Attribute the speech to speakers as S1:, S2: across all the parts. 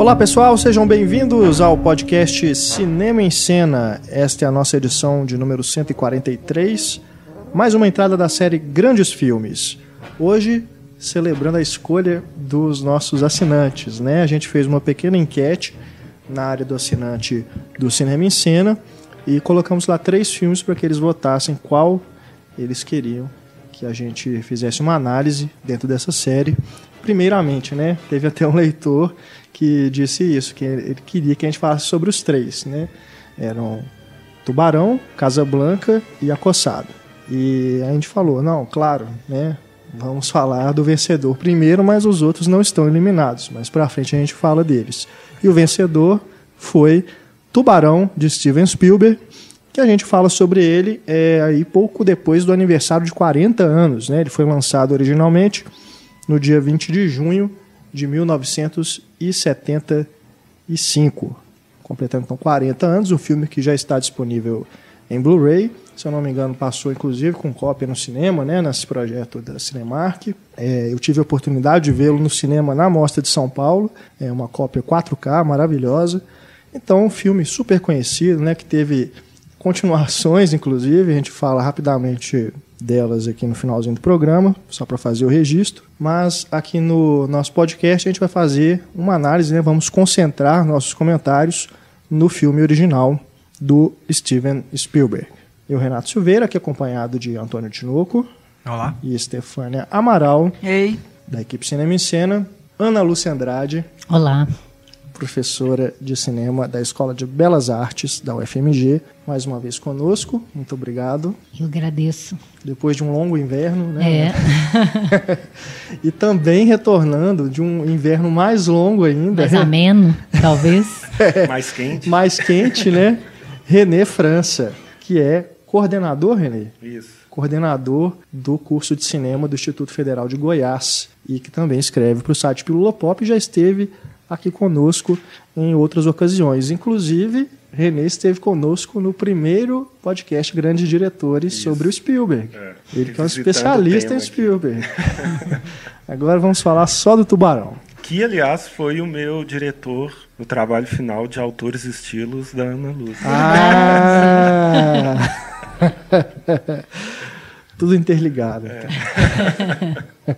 S1: Olá pessoal, sejam bem-vindos ao podcast Cinema em Cena. Esta é a nossa edição de número 143, mais uma entrada da série Grandes Filmes. Hoje, celebrando a escolha dos nossos assinantes, né? A gente fez uma pequena enquete na área do assinante do Cinema em Cena e colocamos lá três filmes para que eles votassem qual eles queriam que a gente fizesse uma análise dentro dessa série. Primeiramente, né? Teve até um leitor que disse isso, que ele queria que a gente falasse sobre os três, né? Eram Tubarão, Casablanca e Acossado. E a gente falou, não, claro, né? Vamos falar do vencedor primeiro, mas os outros não estão eliminados. Mas para frente a gente fala deles. E o vencedor foi Tubarão de Steven Spielberg, que a gente fala sobre ele é, aí pouco depois do aniversário de 40 anos, né? Ele foi lançado originalmente no dia 20 de junho de 1975, completando então 40 anos, um filme que já está disponível em Blu-ray, se eu não me engano passou inclusive com cópia no cinema, né, nesse projeto da Cinemark. É, eu tive a oportunidade de vê-lo no cinema na Mostra de São Paulo, é uma cópia 4K maravilhosa. Então, um filme super conhecido, né, que teve continuações, inclusive, a gente fala rapidamente delas aqui no finalzinho do programa, só para fazer o registro. Mas aqui no nosso podcast a gente vai fazer uma análise, né? vamos concentrar nossos comentários no filme original do Steven Spielberg. Eu, Renato Silveira, aqui acompanhado de Antônio Tinoco.
S2: Olá.
S1: E Estefânia Amaral.
S3: Ei.
S1: Da equipe Cinema em Cena. Ana Lúcia Andrade.
S4: Olá
S1: professora de cinema da Escola de Belas Artes da UFMG, mais uma vez conosco. Muito obrigado.
S4: Eu agradeço.
S1: Depois de um longo inverno, né?
S4: É.
S1: e também retornando de um inverno mais longo ainda.
S4: Mais ameno, talvez.
S2: é. Mais quente.
S1: Mais quente, né? René França, que é coordenador, René?
S2: Isso.
S1: Coordenador do curso de cinema do Instituto Federal de Goiás e que também escreve para o site Pílula Pop e já esteve aqui conosco em outras ocasiões. Inclusive, René esteve conosco no primeiro podcast Grandes Diretores Isso. sobre o Spielberg. É, Ele que é um especialista em Spielberg. Agora vamos falar só do Tubarão.
S2: Que, aliás, foi o meu diretor no trabalho final de Autores e Estilos da Ana Lúcia.
S1: Ah! Tudo interligado. É.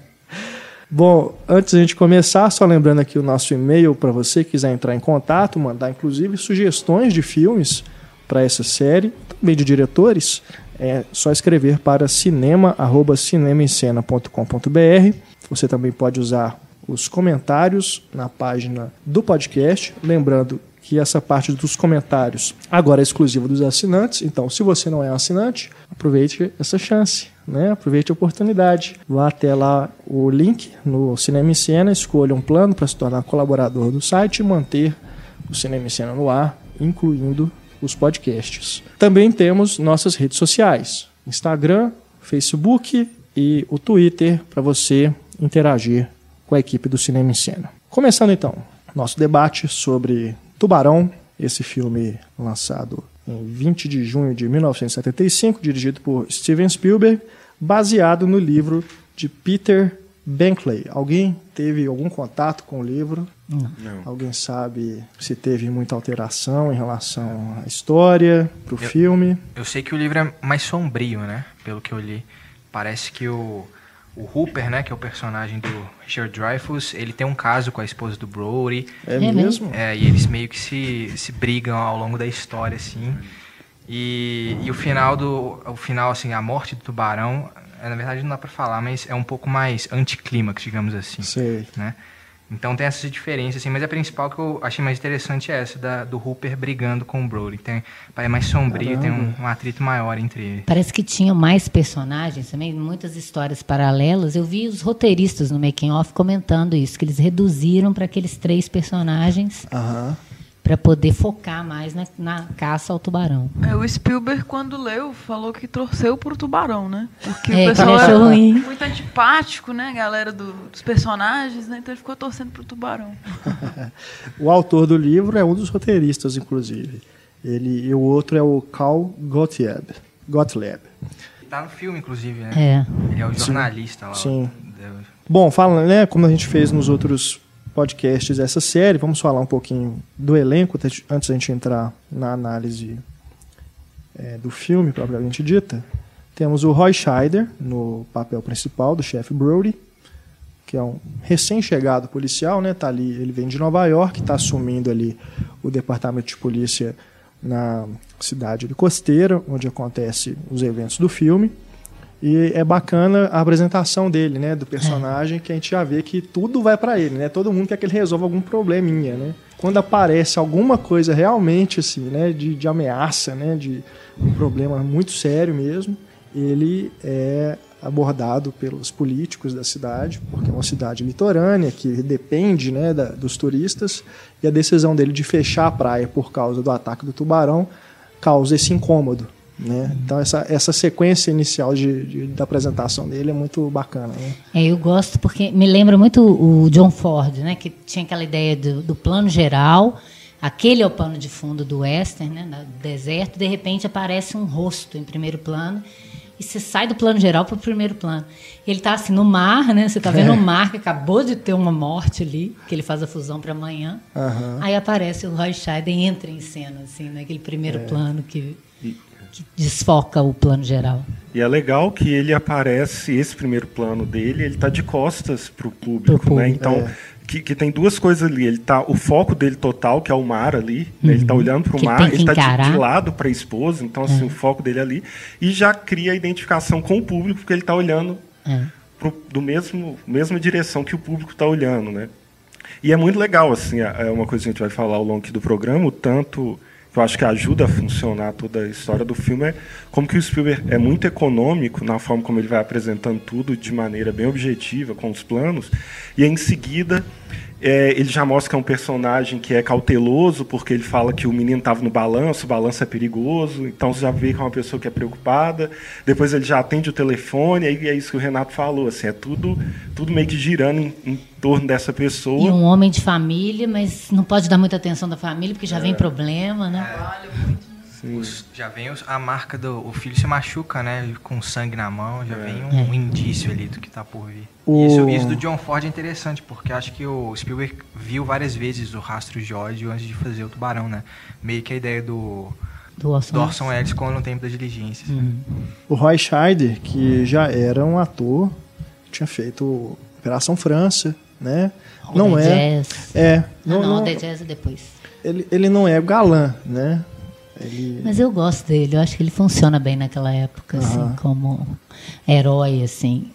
S1: Bom, antes de a gente começar, só lembrando aqui o nosso e-mail para você que quiser entrar em contato, mandar inclusive sugestões de filmes para essa série, também de diretores, é só escrever para cinema@cinemaencena.com.br. Você também pode usar os comentários na página do podcast, lembrando que essa parte dos comentários agora é exclusiva dos assinantes. Então, se você não é assinante, aproveite essa chance, né? Aproveite a oportunidade. Vá até lá o link no Cinema em Cena, escolha um plano para se tornar colaborador do site e manter o Cinema em Cena no ar, incluindo os podcasts. Também temos nossas redes sociais: Instagram, Facebook e o Twitter para você interagir com a equipe do Cinema em Cena. Começando então, nosso debate sobre Tubarão, esse filme lançado em 20 de junho de 1975, dirigido por Steven Spielberg, baseado no livro de Peter Benkley. Alguém teve algum contato com o livro?
S2: Não.
S1: Alguém sabe se teve muita alteração em relação à história, para o filme?
S3: Eu sei que o livro é mais sombrio, né? Pelo que eu li. Parece que o o Hooper, né, que é o personagem do Richard Dreyfuss, ele tem um caso com a esposa do Brody.
S1: É, é mesmo?
S3: É, e eles meio que se, se brigam ao longo da história, assim. E, e o final do o final assim, a morte do tubarão, é, na verdade não dá para falar, mas é um pouco mais anticlímax, digamos assim,
S1: Sei.
S3: né? Então tem essas diferenças, assim, mas a principal que eu achei mais interessante é essa, da, do Hooper brigando com o Brody. Tem, é mais sombrio, Caramba. tem um, um, atrito maior entre eles.
S4: Parece que tinham mais personagens também, muitas histórias paralelas. Eu vi os roteiristas no Making Off comentando isso, que eles reduziram para aqueles três personagens.
S1: Aham
S4: para poder focar mais na, na, caça ao tubarão.
S5: É, o Spielberg, quando leu, falou que torceu pro tubarão, né? Porque
S4: é,
S5: o pessoal
S4: era ruim.
S5: muito antipático, né, galera do, dos personagens, né? Então ele ficou torcendo pro tubarão.
S1: o autor do livro é um dos roteiristas, inclusive. Ele, e o outro é o Carl Gottlieb. Gottlieb.
S3: Tá no filme, inclusive, né?
S4: É.
S3: Ele é o jornalista
S1: Sim. lá. Sim. Bom, fala, né, como a gente fez nos outros podcasts essa série. Vamos falar um pouquinho do elenco antes da gente entrar na análise é, do filme propriamente dita. Temos o Roy Scheider no papel principal do chefe Brody, que é um recém-chegado policial, né? Tá ali, ele vem de Nova York, está assumindo ali o departamento de polícia na cidade de Costeira, onde acontecem os eventos do filme. E é bacana a apresentação dele, né, do personagem, que a gente já vê que tudo vai para ele, né? Todo mundo quer que ele resolva algum probleminha, né? Quando aparece alguma coisa realmente assim, né, de, de ameaça, né, de um problema muito sério mesmo, ele é abordado pelos políticos da cidade, porque é uma cidade litorânea que depende né, da, dos turistas, e a decisão dele de fechar a praia por causa do ataque do tubarão causa esse incômodo. Né? Então essa, essa sequência inicial de, de da apresentação dele é muito bacana. Né?
S4: É, eu gosto porque me lembra muito o John Ford, né? que tinha aquela ideia do, do plano geral, aquele é o pano de fundo do western, né? do deserto, de repente aparece um rosto em primeiro plano e você sai do plano geral para o primeiro plano. Ele está assim no mar, né? Você está vendo o mar que acabou de ter uma morte ali, que ele faz a fusão para amanhã. Uhum. Aí aparece o Roy Scheider e entra em cena, assim, naquele primeiro é. plano que desfoca o plano geral.
S2: E é legal que ele aparece, esse primeiro plano dele, ele está de costas para o público, público, né? Então é que, que, tem duas coisas ali. Ele tá, o foco dele total, que é o mar ali, uhum. né? ele está uhum. olhando para o mar, ele está de, de, lado para a esposa, então assim, é. o foco dele é ali. E já cria a identificação com o público, porque ele está olhando é. pro, do mesmo mesma direção que o público está olhando, né? E é muito legal, assim, é, é uma coisa que a gente vai falar ao longo do programa, o tanto que eu acho que ajuda a funcionar toda a história do filme. É como que o Spielberg é muito econômico na forma como ele vai apresentando tudo de maneira bem objetiva, com os planos, e em seguida é, ele já mostra que é um personagem que é cauteloso, porque ele fala que o menino estava no balanço, o balanço é perigoso, então você já vê que é uma pessoa que é preocupada. Depois ele já atende o telefone, aí é isso que o Renato falou, assim, é tudo, tudo meio que girando em, em torno dessa pessoa.
S4: E um homem de família, mas não pode dar muita atenção da família, porque já é. vem problema, né?
S3: É. Os, já vem os, a marca do o filho se machuca, né? Com sangue na mão, já é. vem um, um, indício ali do que está por vir. O... Isso, isso do John Ford é interessante, porque acho que o Spielberg viu várias vezes o rastro de ódio antes de fazer o Tubarão, né? Meio que a ideia do,
S4: do Orson,
S3: Welles quando no tempo das diligências. Uhum.
S1: O Roy Scheider, que já era um ator, tinha feito Operação França, né?
S4: não é. Jazz.
S1: É.
S4: Não, não, não, The Jazz é depois.
S1: Ele, ele não é galã, né?
S4: Ele... Mas eu gosto dele, eu acho que ele funciona bem naquela época, uhum. assim, como herói, assim.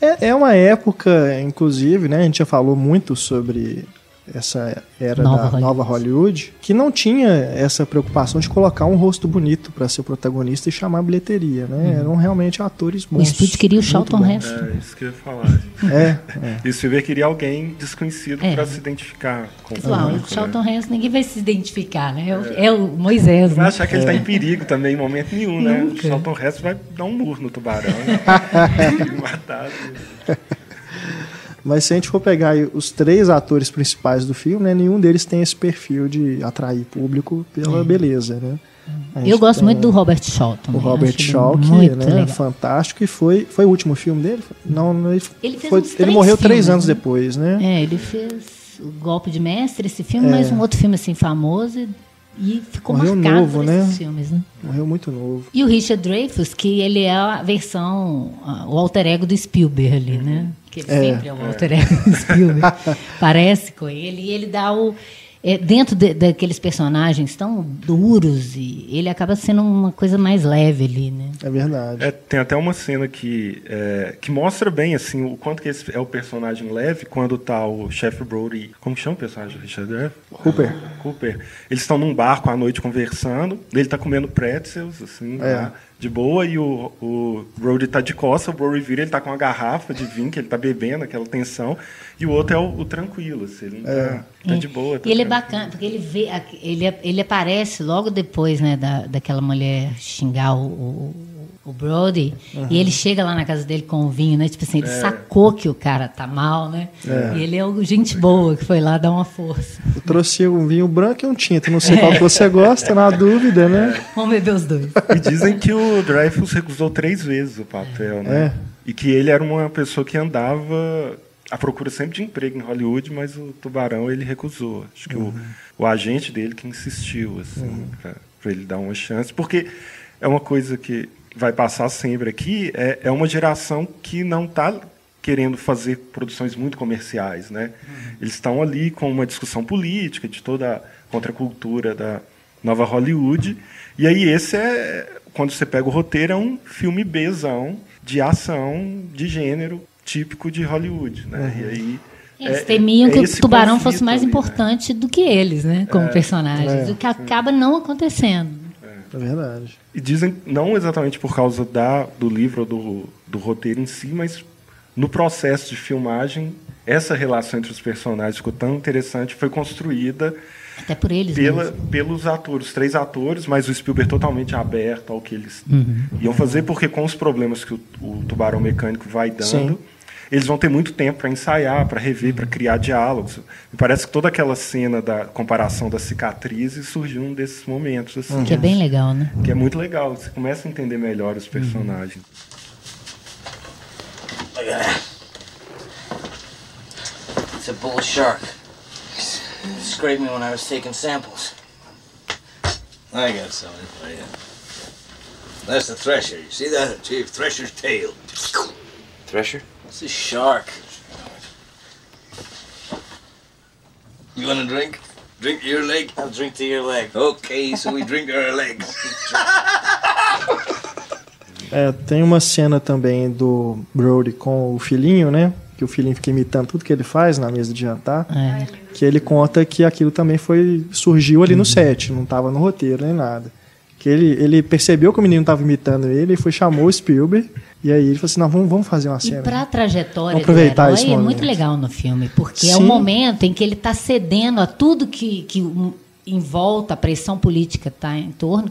S1: É, é uma época, inclusive, né? A gente já falou muito sobre essa era nova da Hollywood. nova Hollywood, que não tinha essa preocupação de colocar um rosto bonito para ser protagonista e chamar a bilheteria, né? Uhum. Eram realmente atores bons.
S4: O estúdio queria o Charlton Heston.
S2: É, isso que eu ia falar. É, é. E o Silver queria alguém desconhecido é. para se identificar com o
S4: público, O Charlton né? Heston ninguém vai se identificar, né? É, é o Moisés.
S2: Vai né? achar que ele está em perigo também em momento nenhum, né? Nunca. O Charlton Heston vai dar um murro no tubarão. Né? matar.
S1: Mas se a gente for pegar os três atores principais do filme, né, nenhum deles tem esse perfil de atrair público pela beleza, né?
S4: Eu gosto muito do Robert Shaw também.
S1: O Robert Shaw, que né, é fantástico, e foi, foi o último filme dele? Não, ele, ele, foi, ele morreu filmes, três anos né? depois, né?
S4: É, ele fez o Golpe de Mestre, esse filme, é. mais um outro filme assim famoso, e ficou Morreu marcado novo, por esses né? filmes, né?
S1: Morreu muito novo.
S4: E o Richard Dreyfuss, que ele é a versão, o alter ego do Spielberg ali, né? Que ele é, sempre é o alter ego do Spielberg. Parece com ele. E ele dá o é, dentro de, daqueles personagens tão duros, e ele acaba sendo uma coisa mais leve ali, né?
S1: É verdade.
S2: É, tem até uma cena que, é, que mostra bem assim o quanto que esse é o personagem leve quando tá o Chef Brody. Como chama o personagem do Richard Jeff?
S1: Cooper.
S2: Cooper. Eles estão num barco à noite conversando, ele tá comendo pretzels, assim, é. lá, de boa, e o, o Brody tá de costas, o Brody vira, ele tá com uma garrafa de vinho que ele tá bebendo, aquela tensão, e o outro é o, o tranquilo, assim, ele é. tá, tá de boa. Tá
S4: e ele é bacana, porque ele vê, ele, ele aparece logo depois, né, da, daquela mulher xingar o, o o Brody, uhum. e ele chega lá na casa dele com o vinho, né? Tipo assim, ele é. sacou que o cara tá mal, né? É. E ele é o gente boa que foi lá dar uma força.
S1: Eu trouxe um vinho branco e um tinto, não sei qual que você gosta, na dúvida, né?
S4: Vamos beber os dois.
S2: E dizem que o Dreyfus recusou três vezes o papel, né? É. E que ele era uma pessoa que andava a procura sempre de emprego em Hollywood, mas o Tubarão ele recusou. Acho que uhum. o, o agente dele que insistiu assim, uhum. para ele dar uma chance, porque é uma coisa que vai passar sempre aqui, é, é uma geração que não está querendo fazer produções muito comerciais, né? Uhum. Eles estão ali com uma discussão política de toda a contracultura da nova Hollywood. E aí esse é quando você pega o roteiro é um filme Bzão de ação de gênero típico de Hollywood, né? Uhum. E aí
S4: eles é, temiam é, que o tubarão fosse mais ali, né? importante né? do que eles, né? Como é, personagens, é, o que acaba não acontecendo.
S1: É verdade.
S2: E dizem, não exatamente por causa da, do livro ou do, do roteiro em si, mas no processo de filmagem, essa relação entre os personagens ficou tão interessante, foi construída
S4: até por eles
S2: pela, pelos atores, três atores, mas o Spielberg totalmente aberto ao que eles uhum. iam fazer, porque com os problemas que o, o tubarão mecânico vai dando, Sim. Eles vão ter muito tempo para ensaiar, para rever, para criar diálogos. Me parece que toda aquela cena da comparação das cicatrizes surgiu um desses momentos. Assim,
S4: que é bem legal, né?
S2: Que é muito legal. Você começa a entender melhor os personagens. Uhum. Look at that. It's a bull shark. It scraped me when I was taking samples. I got something for you. That's the thresher. You see that? Chief Thresher's tail. Thresher? It's a shark. You want a drink? Drink your leg? I'll drink to your leg. Okay, so we drink our legs. É, tem uma cena também do Brody com o filhinho, né? Que o filhinho fica imitando tudo que ele faz na mesa de jantar. É. Que ele conta que aquilo também foi surgiu ali uhum. no set, não estava no roteiro nem nada. Que ele, ele percebeu que o menino estava imitando ele e foi chamou o Spielberg. E aí ele falou assim: não, vamos, vamos fazer uma cena.
S4: E para a trajetória aproveitar do herói é muito legal no filme, porque Sim. é o momento em que ele está cedendo a tudo que, que em volta, a pressão política está em torno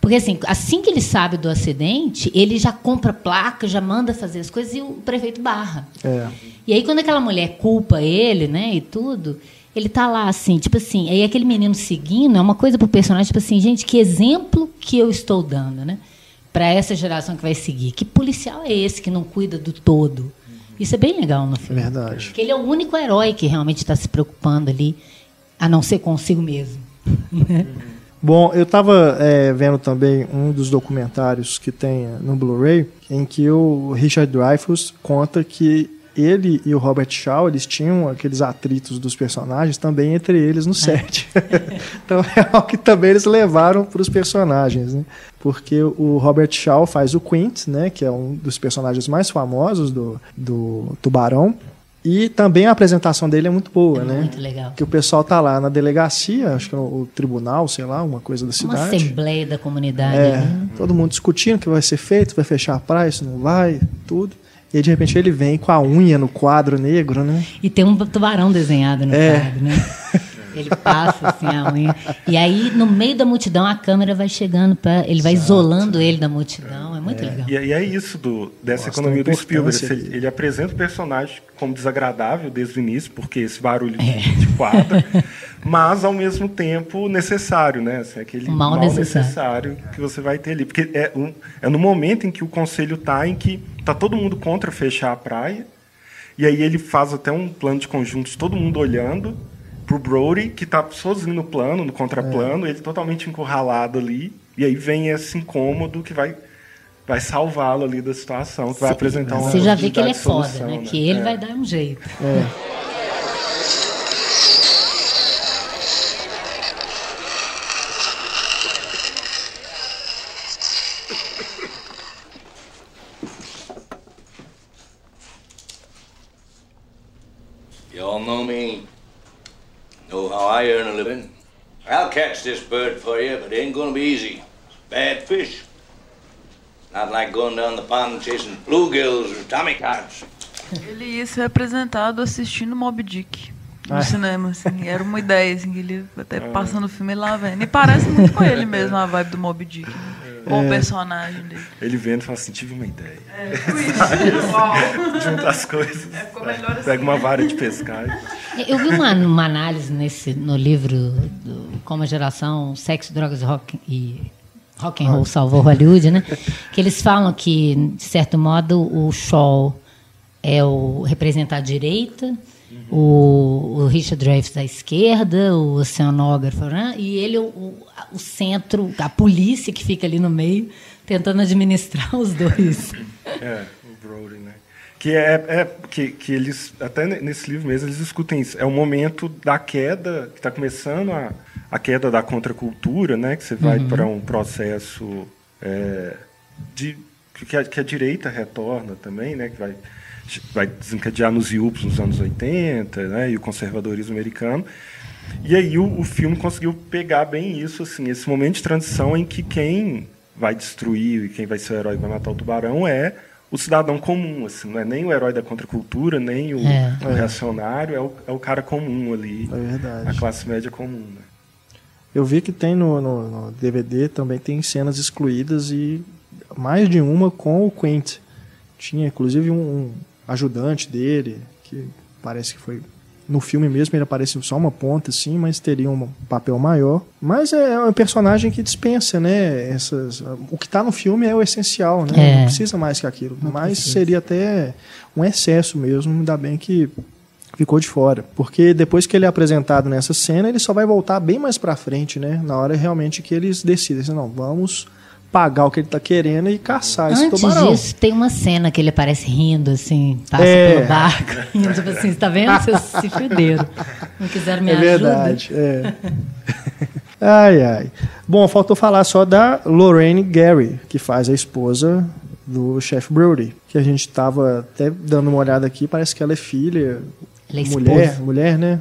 S4: porque assim, assim que ele sabe do acidente, ele já compra placa, já manda fazer as coisas e o prefeito barra. É. E aí quando aquela mulher culpa ele, né, e tudo, ele tá lá assim, tipo assim, aí aquele menino seguindo é uma coisa pro personagem, tipo assim, gente, que exemplo que eu estou dando, né? Para essa geração que vai seguir. Que policial é esse que não cuida do todo? Isso é bem legal no filme.
S1: Verdade.
S4: Porque ele é o único herói que realmente está se preocupando ali, a não ser consigo mesmo.
S1: Bom, eu estava é, vendo também um dos documentários que tem no Blu-ray, em que o Richard Dreyfuss conta que ele e o Robert Shaw, eles tinham aqueles atritos dos personagens também entre eles no é. set. então é algo que também eles levaram para os personagens, né? Porque o Robert Shaw faz o Quint, né? Que é um dos personagens mais famosos do, do Tubarão. E também a apresentação dele é muito boa, é né?
S4: Muito legal.
S1: Que o pessoal tá lá na delegacia, acho que é o tribunal, sei lá, uma coisa da cidade.
S4: Uma assembleia da comunidade.
S1: É, né? todo mundo discutindo o que vai ser feito, vai fechar a praia, se não vai, tudo. E de repente ele vem com a unha no quadro negro, né?
S4: E tem um tubarão desenhado no é. quadro, né? Ele passa assim a unha. E aí, no meio da multidão, a câmera vai chegando para. Ele vai Exato. isolando ele da multidão. É muito é. legal.
S2: E, e, é isso do, dessa Nossa, economia do Spielberg. Ele, ele, apresenta o personagem como desagradável desde o início, porque esse barulho é. de quadro, mas ao mesmo tempo necessário, né? Assim, aquele mal, mal necessário. necessário. que você vai ter ali. Porque é, um, é no momento em que o conselho está em que tá todo mundo contra fechar a praia. E aí ele faz até um plano de conjunto de todo mundo olhando pro Brody, que tá sozinho no plano, no contraplano, é. ele totalmente encurralado ali. E aí vem esse incômodo que vai vai salvá-lo ali da situação, que vai apresentar uma
S4: Você já vê que ele é foda, solução, né? né? Que ele é. vai dar um jeito. É.
S6: I earn a living. I'll catch this bird for you, but it ain't gonna be easy. It's bad fish. Not like going down the pond chasing bluegills or tommy cats.
S5: Ele ia ser apresentado assistindo Mob Dick no ah. cinema, assim. Era uma ideia, assim, que ele até ah. passando o filme lá vendo. E parece muito com ele mesmo, a vibe do Mob Dick. Né? Com é. o personagem dele.
S2: Ele vendo e fala assim, tive uma ideia. É, isso. Junta as coisas. É, assim. Pega uma vara de pescar.
S4: Eu vi uma, uma análise nesse, no livro do Como a Geração Sexo, Drogas rock, e Rock and Roll Salvou Hollywood, né? Que eles falam que, de certo modo, o Shaw é o representar a direita, uhum. o, o, Richard Dreyfuss à esquerda, o oceanógrafo, né? e ele o, o centro, a polícia que fica ali no meio, tentando administrar os dois.
S2: É, o Brody, né? Que é, é que, que eles, até nesse livro mesmo, eles discutem isso. É o momento da queda, que está começando a, a queda da contracultura, né? Que você vai uhum. para um processo é, de que a, que a direita retorna também, né? Que vai vai desencadear nos IUPs nos anos 80, né, e o conservadorismo americano. E aí o, o, filme conseguiu pegar bem isso, assim, esse momento de transição em que quem vai destruir e quem vai ser o herói que vai matar o tubarão é o cidadão comum, assim, não é nem o herói da contracultura, nem o, é. o reacionário, é o, é o cara comum ali,
S1: é
S2: a classe média comum. Né?
S1: Eu vi que tem no, no, no, DVD também tem cenas excluídas e mais de uma com o Quint. Tinha inclusive um ajudante dele, que parece que foi no filme mesmo ele aparece só uma ponta, assim, mas teria um papel maior. Mas é um personagem que dispensa, né? Essas, o que está no filme é o essencial, né? É. Não precisa mais que aquilo. Não mas precisa. seria até um excesso mesmo, ainda bem que ficou de fora. Porque depois que ele é apresentado nessa cena, ele só vai voltar bem mais pra frente, né? Na hora realmente que eles decidem, assim, não, vamos pagar o que ele tá querendo e caçar
S4: Antes
S1: esse tubarão.
S4: Antes disso, tem uma cena que ele aparece rindo, assim, passa é. pelo barco, rindo, tipo assim, você tá vendo? Vocês se fuderam. Não quiseram me
S1: é
S4: ajuda.
S1: Verdade, é Ai, ai. Bom, faltou falar só da Lorraine Gary, que faz a esposa do chefe Brody, que a gente estava até dando uma olhada aqui, parece que ela é filha, ela é mulher, esposa. mulher, né?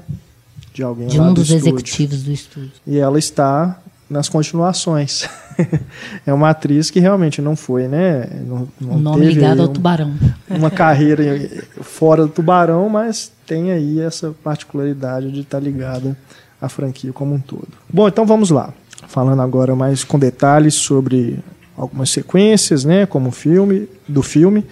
S1: De alguém
S4: de
S1: um
S4: dos
S1: do
S4: executivos do estúdio.
S1: E ela está nas continuações. é uma atriz que realmente não foi, né? Não, não
S4: nome ligado ao tubarão.
S1: Uma carreira fora do tubarão, mas tem aí essa particularidade de estar ligada à franquia como um todo. Bom, então vamos lá. Falando agora mais com detalhes sobre algumas sequências, né? Como o filme, do filme.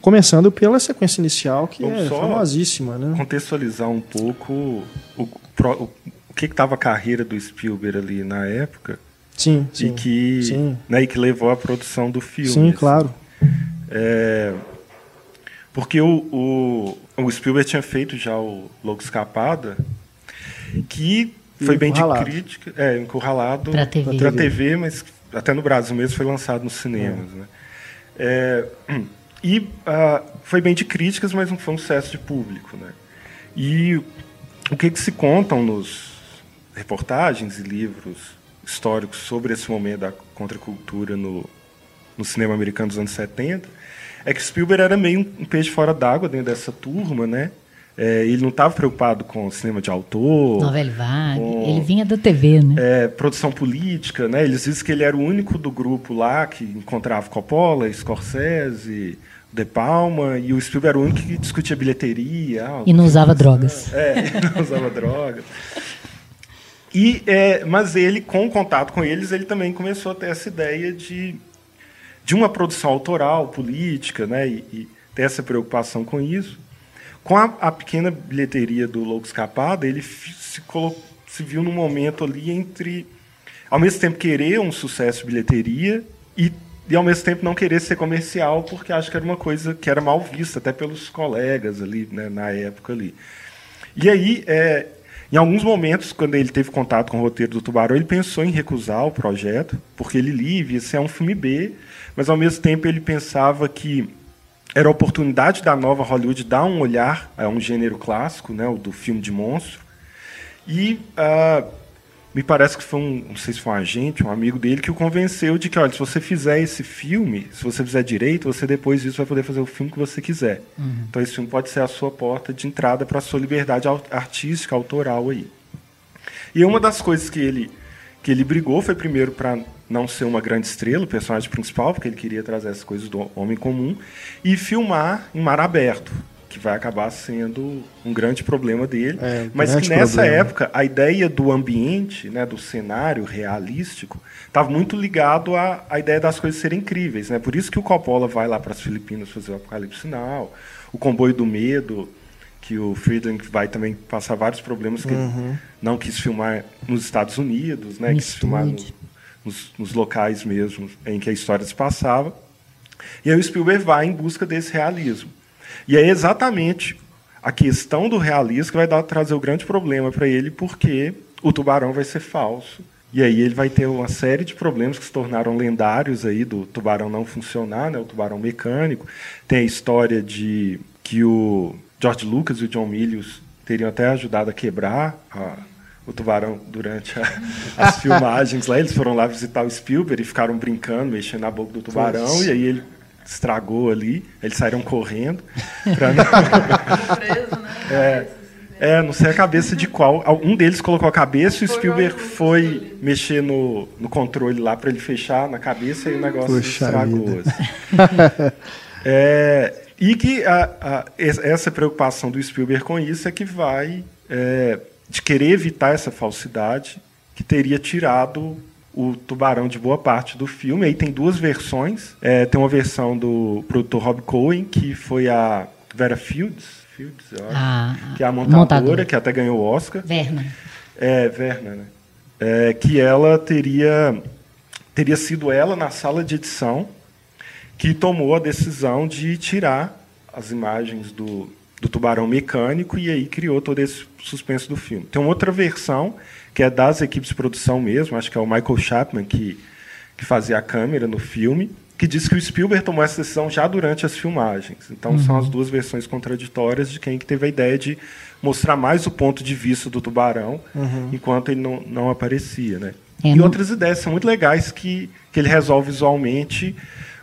S1: Começando pela sequência inicial, que Vamos é famosíssima, né?
S2: Contextualizar um pouco o, o, que estava a carreira do Spielberg ali na época.
S1: Sim, sim.
S2: E que,
S1: sim.
S2: Né, e que levou à produção do filme.
S1: Sim, assim. claro.
S2: É, porque o, o, o, Spielberg tinha feito já o Louco Escapada, que foi bem de crítica, é, encurralado
S4: para TV.
S2: Pra TV, mas até no Brasil mesmo foi lançado nos cinemas. É. Né? É, e uh, foi bem de críticas, mas não foi um sucesso de público. Né? E o que, que se contam nos reportagens e livros históricos sobre esse momento da contracultura no, no cinema americano dos anos 70 é que Spielberg era meio um peixe fora d'água dentro dessa turma, né? É, ele não estava preocupado com cinema de autor.
S4: Novela vaga. Ele vinha da TV, né?
S2: É, produção política, né? Eles dizem que ele era o único do grupo lá que encontrava Coppola, Scorsese, De Palma, e o Spielberg era o único que discutia bilheteria.
S4: E não usava drogas.
S2: É, não usava drogas. E, é, mas ele, com o contato com eles, ele também começou a ter essa ideia de, de uma produção autoral, política, né? E, e ter essa preocupação com isso. Com a, a pequena bilheteria do Louco Escapada, ele se, colocou, se viu num momento ali entre, ao mesmo tempo, querer um sucesso de bilheteria e e ao mesmo tempo não querer ser comercial porque acho que era uma coisa que era mal vista até pelos colegas ali né, na época ali e aí é, em alguns momentos, quando ele teve contato com o roteiro do Tubarão, ele pensou em recusar o projeto, porque ele lia, via ser um filme B, mas ao mesmo tempo ele pensava que era a oportunidade da nova Hollywood dar um olhar a um gênero clássico, né, o do filme de monstro. E uh, me parece que foi um, não sei se foi um agente, um amigo dele, que o convenceu de que, olha, se você fizer esse filme, se você fizer direito, você depois disso vai poder fazer o filme que você quiser. Uhum. Então esse filme pode ser a sua porta de entrada para a sua liberdade artística, autoral aí. E uma das coisas que ele que ele brigou foi primeiro para não ser uma grande estrela, o personagem principal, porque ele queria trazer essas coisas do homem comum, e filmar em mar aberto que vai acabar sendo um grande problema dele, é, mas que nessa problema. época a ideia do ambiente, né, do cenário realístico, estava muito ligado à, à ideia das coisas serem incríveis, né? Por isso que o Coppola vai lá para as Filipinas fazer o Apocalipse Sinal, o Comboio do Medo, que o Friedland vai também passar vários problemas que uhum. ele não quis filmar nos Estados Unidos, né? quis filmar no, nos, nos locais mesmo em que a história se passava. E aí o Spielberg vai em busca desse realismo. E é exatamente a questão do realismo que vai dar, trazer o grande problema para ele, porque o tubarão vai ser falso. E aí ele vai ter uma série de problemas que se tornaram lendários aí do tubarão não funcionar, né, o tubarão mecânico. Tem a história de que o George Lucas e o John Milius teriam até ajudado a quebrar a, o tubarão durante a, as filmagens lá. Eles foram lá visitar o Spielberg e ficaram brincando, mexendo na boca do tubarão, Poxa. e aí ele estragou ali, eles saíram correndo. Pra não... Preso, né? É, é, não sei a cabeça de qual. Um deles colocou a cabeça e o Spielberg foi mexer no, no controle lá para ele fechar na cabeça e o negócio Puxa estragou. Assim. é, e que a, a, essa preocupação do Spielberg com isso é que vai é, de querer evitar essa falsidade que teria tirado o tubarão de boa parte do filme. Aí tem duas versões. É, tem uma versão do produtor Rob Cohen, que foi a Vera Fields, Fields ah, que é a montadora, montadora, que até ganhou o Oscar.
S4: Verna.
S2: É, Verna, né? É, que ela teria teria sido ela na sala de edição que tomou a decisão de tirar as imagens do, do tubarão mecânico e aí criou todo esse suspense do filme. Tem uma outra versão que é das equipes de produção mesmo, acho que é o Michael Chapman que, que fazia a câmera no filme, que diz que o Spielberg tomou essa decisão já durante as filmagens. Então uhum. são as duas versões contraditórias de quem que teve a ideia de mostrar mais o ponto de vista do tubarão uhum. enquanto ele não, não aparecia, né? É, e outras ideias são muito legais que, que ele resolve visualmente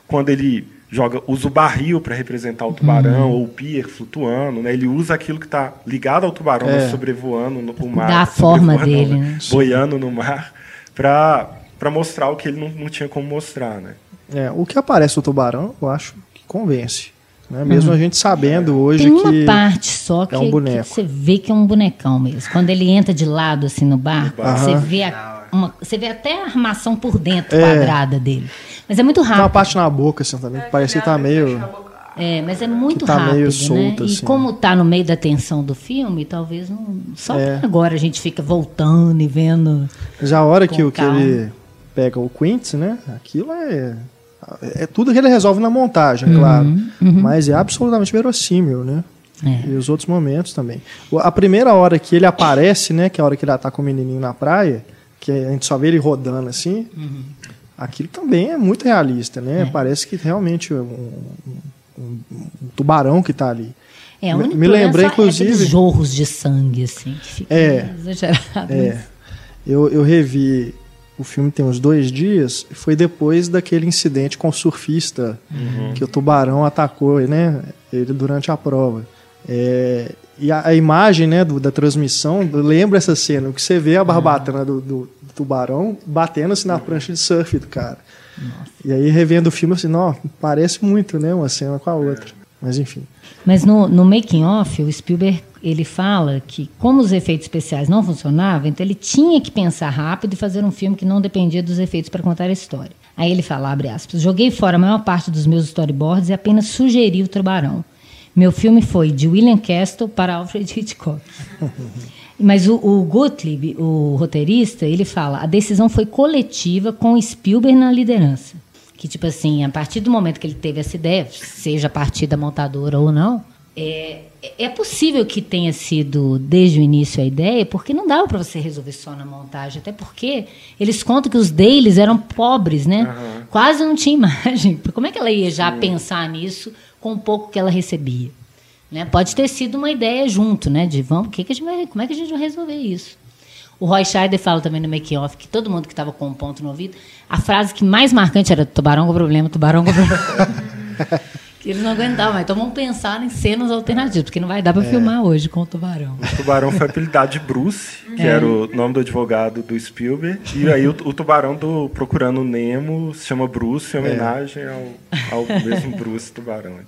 S2: quando ele joga usa o barril para representar o tubarão uhum. ou o pier flutuando, né? Ele usa aquilo que está ligado ao tubarão, é. sobrevoando no, o mar,
S4: dá a forma dele, né?
S2: boiando no mar, para para mostrar o que ele não, não tinha como mostrar, né?
S1: É, o que aparece o tubarão, eu acho que convence. Né? Mesmo uhum. a gente sabendo hoje
S4: Tem
S1: uma
S4: que parte só que, é um boneco. que você vê que é um bonecão mesmo. Quando ele entra de lado assim no barco, você vê a, uma, você vê até a armação por dentro é. quadrada dele. Mas é muito rápido. Tem
S1: uma parte na boca, assim, também. É, parece que tá meio.
S4: É, mas é muito tá rápido, solto, né? E assim. como tá no meio da tensão do filme, talvez não. Só é. agora a gente fica voltando e vendo.
S1: Já a hora que, o, que ele pega o Quint, né? Aquilo é. É tudo que ele resolve na montagem, uhum, claro. Uhum. Mas é absolutamente verossímil, né? É. E os outros momentos também. A primeira hora que ele aparece, né? Que é a hora que ele tá com o menininho na praia, que a gente só vê ele rodando assim. Uhum aquilo também é muito realista, né? É. Parece que realmente um, um, um tubarão que está ali.
S4: É, me, me lembrei, inclusive. É jorros de sangue, assim, que fica
S1: é, exagerado. É. Eu, eu revi o filme tem uns dois dias, foi depois daquele incidente com o surfista, uhum. que o tubarão atacou né, ele durante a prova. É, e a, a, imagem né, do, da transmissão lembra essa cena, o que você vê a barbatana uhum. do, do, tubarão batendo assim na prancha de surf do cara. Nossa. E aí, revendo o filme, assim, não, parece muito, né? Uma cena com a outra. Mas enfim.
S4: Mas no, no making off, o Spielberg ele fala que como os efeitos especiais não funcionavam, então ele tinha que pensar rápido e fazer um filme que não dependia dos efeitos para contar a história. Aí ele fala, abre aspas, joguei fora a maior parte dos meus storyboards e apenas sugeri o tubarão. Meu filme foi de William Castle para Alfred Hitchcock. Mas o, o Gottlieb, o roteirista, ele fala: a decisão foi coletiva com Spielberg na liderança. Que, tipo assim, a partir do momento que ele teve essa ideia, seja a partir da montadora ou não, é, é possível que tenha sido desde o início a ideia, porque não dava para você resolver só na montagem, até porque eles contam que os deles eram pobres, né? Uhum. Quase não tinha imagem. Como é que ela ia já Sim. pensar nisso com o pouco que ela recebia? Né? Pode ter sido uma ideia junto, né? De vamos, que que a gente vai, como é que a gente vai resolver isso? O Roy Scheider fala também no make off que todo mundo que estava com um ponto no ouvido, a frase que mais marcante era tubarão com problema, tubarão com problema. que eles não aguentavam, então vamos pensar em cenas alternativas, porque não vai dar para é. filmar hoje com o tubarão.
S2: O tubarão foi apelidado de Bruce, que é. era o nome do advogado do Spielberg, e aí o, o tubarão do Procurando Nemo se chama Bruce em homenagem é. ao, ao mesmo Bruce Tubarão.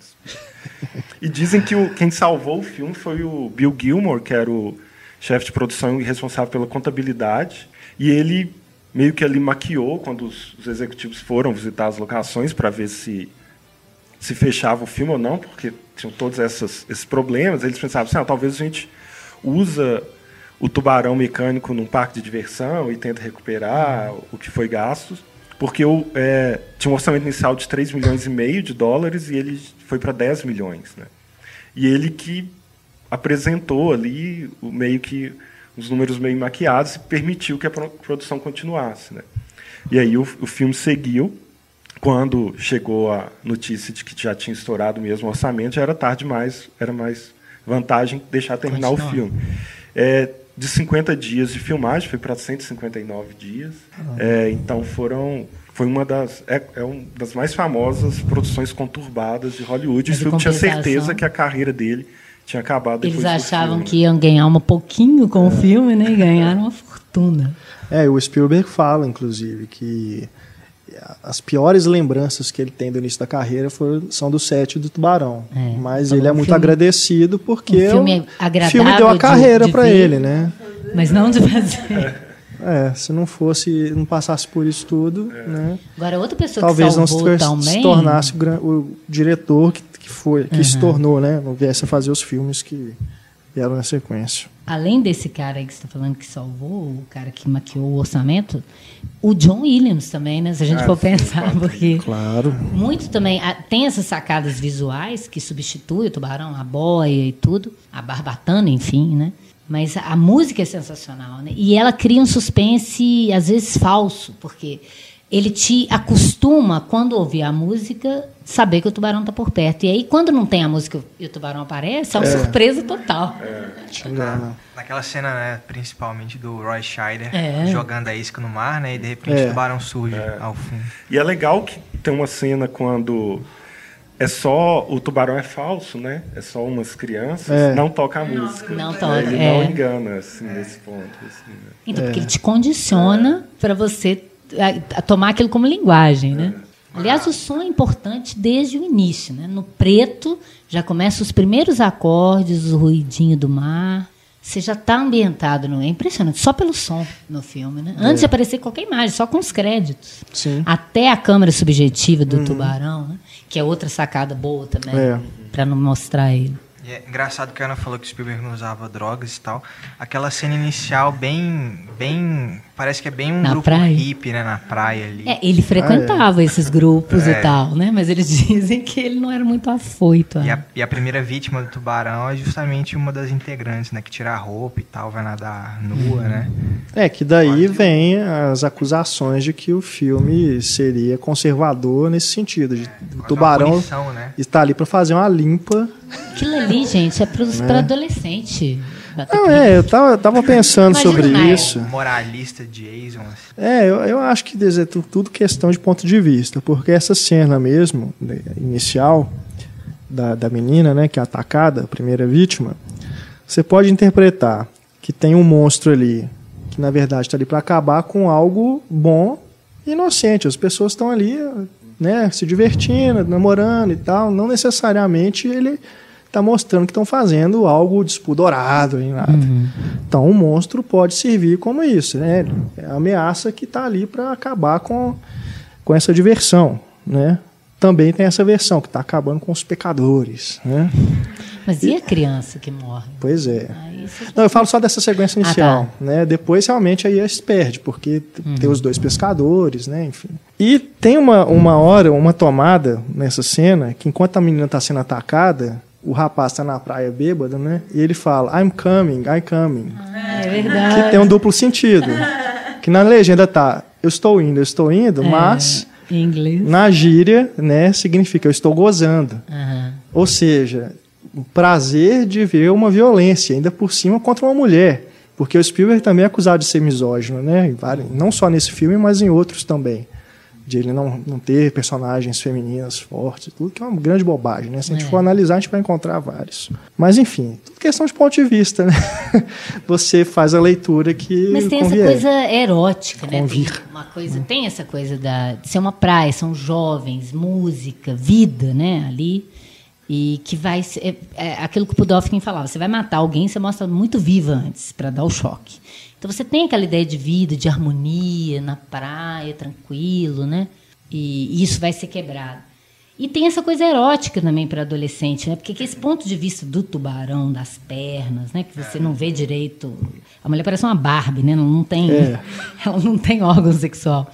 S2: E dizem que o, quem salvou o filme foi o Bill Gilmore, que era o chefe de produção e responsável pela contabilidade. E ele meio que ali maquiou quando os, os executivos foram visitar as locações para ver se se fechava o filme ou não, porque tinham todos essas, esses problemas. Eles pensavam assim, ah, talvez a gente usa o tubarão mecânico num parque de diversão e tenta recuperar o que foi gasto, porque eu, é, tinha um orçamento inicial de 3 milhões e meio de dólares e ele foi para 10 milhões. Né? E ele que apresentou ali o meio que os números meio maquiados e permitiu que a produção continuasse. Né? E aí o, o filme seguiu. Quando chegou a notícia de que já tinha estourado mesmo o orçamento, já era tarde demais, era mais vantagem deixar terminar Continua. o filme. É, de 50 dias de filmagem, foi para 159 dias. Ah. É, então foram foi uma das é, é uma das mais famosas produções conturbadas de Hollywood. Mas o tinha certeza que a carreira dele tinha acabado
S4: Eles achavam que iam ganhar um pouquinho com é. o filme, né? E ganharam uma fortuna.
S1: É, o Spielberg fala, inclusive, que as piores lembranças que ele tem do início da carreira foram, são do set do Tubarão. É, Mas ele é muito filme, agradecido porque
S4: um filme o
S1: filme deu a carreira para ele, né?
S4: Mas não de fazer.
S1: É, se não fosse, não passasse por isso tudo, é. né?
S4: Agora outra pessoa talvez que salvou
S1: não se, se tornasse o, o diretor que, que foi, que uhum. se tornou, né? Não viesse a fazer os filmes que vieram na sequência.
S4: Além desse cara aí que você está falando que salvou, o cara que maquiou o orçamento, o John Williams também, né? Se a gente ah, for pensar, porque.
S1: Claro.
S4: Muito também. Tem essas sacadas visuais que substituem o tubarão, a boia e tudo, a barbatana, enfim, né? Mas a música é sensacional, né? E ela cria um suspense, às vezes, falso, porque ele te acostuma, quando ouvir a música, saber que o tubarão está por perto. E aí, quando não tem a música e o tubarão aparece, é uma é. surpresa total. É.
S3: Na, naquela cena, né, principalmente do Roy Scheider é. jogando a isca no mar, né? E de repente é. o tubarão surge é. ao fundo.
S2: E é legal que tem uma cena quando é só o tubarão é falso, né? É só umas crianças, é. não toca a música.
S4: Não toca.
S2: Ele
S4: é.
S2: não engana assim nesse ponto. Assim, né?
S4: Então, porque ele te condiciona para você a, a tomar aquilo como linguagem, né? Aliás, o som é importante desde o início, né? No preto já começa os primeiros acordes, o ruidinho do mar. Você já está ambientado, não é impressionante, só pelo som no filme, né? Antes é. de aparecer qualquer imagem, só com os créditos.
S1: Sim.
S4: Até a câmera subjetiva do uhum. tubarão, né? que é outra sacada boa também, é. para não mostrar ele.
S3: E é engraçado que a Ana falou que o Spielberg não usava drogas e tal. Aquela cena inicial bem, bem, parece que é bem um na grupo praia. hippie, né, na praia ali.
S4: É, ele frequentava ah, é. esses grupos é. e tal, né? Mas eles dizem que ele não era muito afoito.
S3: E a, e a, primeira vítima do tubarão é justamente uma das integrantes, né, que tira a roupa e tal, vai nadar nua, hum. né?
S1: É que daí vem as acusações de que o filme seria conservador nesse sentido, de é, o tubarão punição, né? está ali para fazer uma limpa
S4: Aquilo ali, gente, é para né? adolescente.
S1: Não, é, eu tava, tava pensando Imagina sobre isso.
S3: Moralista Jason. Assim.
S1: É, eu, eu acho que dizer tudo questão de ponto de vista, porque essa cena mesmo, né, inicial, da, da menina, né, que é atacada, a primeira vítima, você pode interpretar que tem um monstro ali, que na verdade está ali para acabar com algo bom e inocente. As pessoas estão ali né, se divertindo, namorando e tal. Não necessariamente ele está mostrando que estão fazendo algo despudorado em nada. Uhum. Então, um monstro pode servir como isso, né? É a ameaça que está ali para acabar com, com essa diversão, né? Também tem essa versão que está acabando com os pecadores, né?
S4: Mas e a criança que morre?
S1: Pois é. Não, eu falo só dessa sequência inicial. Ah, tá. né? Depois, realmente, aí se perde, porque uhum. tem os dois pescadores, né? Enfim. E tem uma, uma hora, uma tomada nessa cena, que enquanto a menina está sendo atacada, o rapaz está na praia bêbado, né? E ele fala, I'm coming, I'm coming.
S4: Ah, é verdade.
S1: Que tem um duplo sentido. que na legenda tá, eu estou indo, eu estou indo, é, mas...
S4: Em inglês.
S1: Na gíria, né, significa eu estou gozando.
S4: Uhum.
S1: Ou seja, o prazer de ver uma violência, ainda por cima contra uma mulher. Porque o Spielberg também é acusado de ser misógino, né? Não só nesse filme, mas em outros também. De ele não, não ter personagens femininas fortes, tudo que é uma grande bobagem, né? Se a gente é. for analisar, a gente vai encontrar vários. Mas, enfim, tudo questão de ponto de vista, né? Você faz a leitura que.
S4: Mas tem
S1: convier.
S4: essa coisa erótica, né? Tem uma coisa, tem essa coisa da, de ser uma praia, são jovens, música, vida, né? Ali e que vai é, é aquilo que o Pudovkin falava você vai matar alguém você mostra muito viva antes para dar o choque então você tem aquela ideia de vida de harmonia na praia tranquilo né e, e isso vai ser quebrado e tem essa coisa erótica também para adolescente né porque esse ponto de vista do tubarão das pernas né que você não vê direito a mulher parece uma Barbie né não, não tem é. ela não tem órgão sexual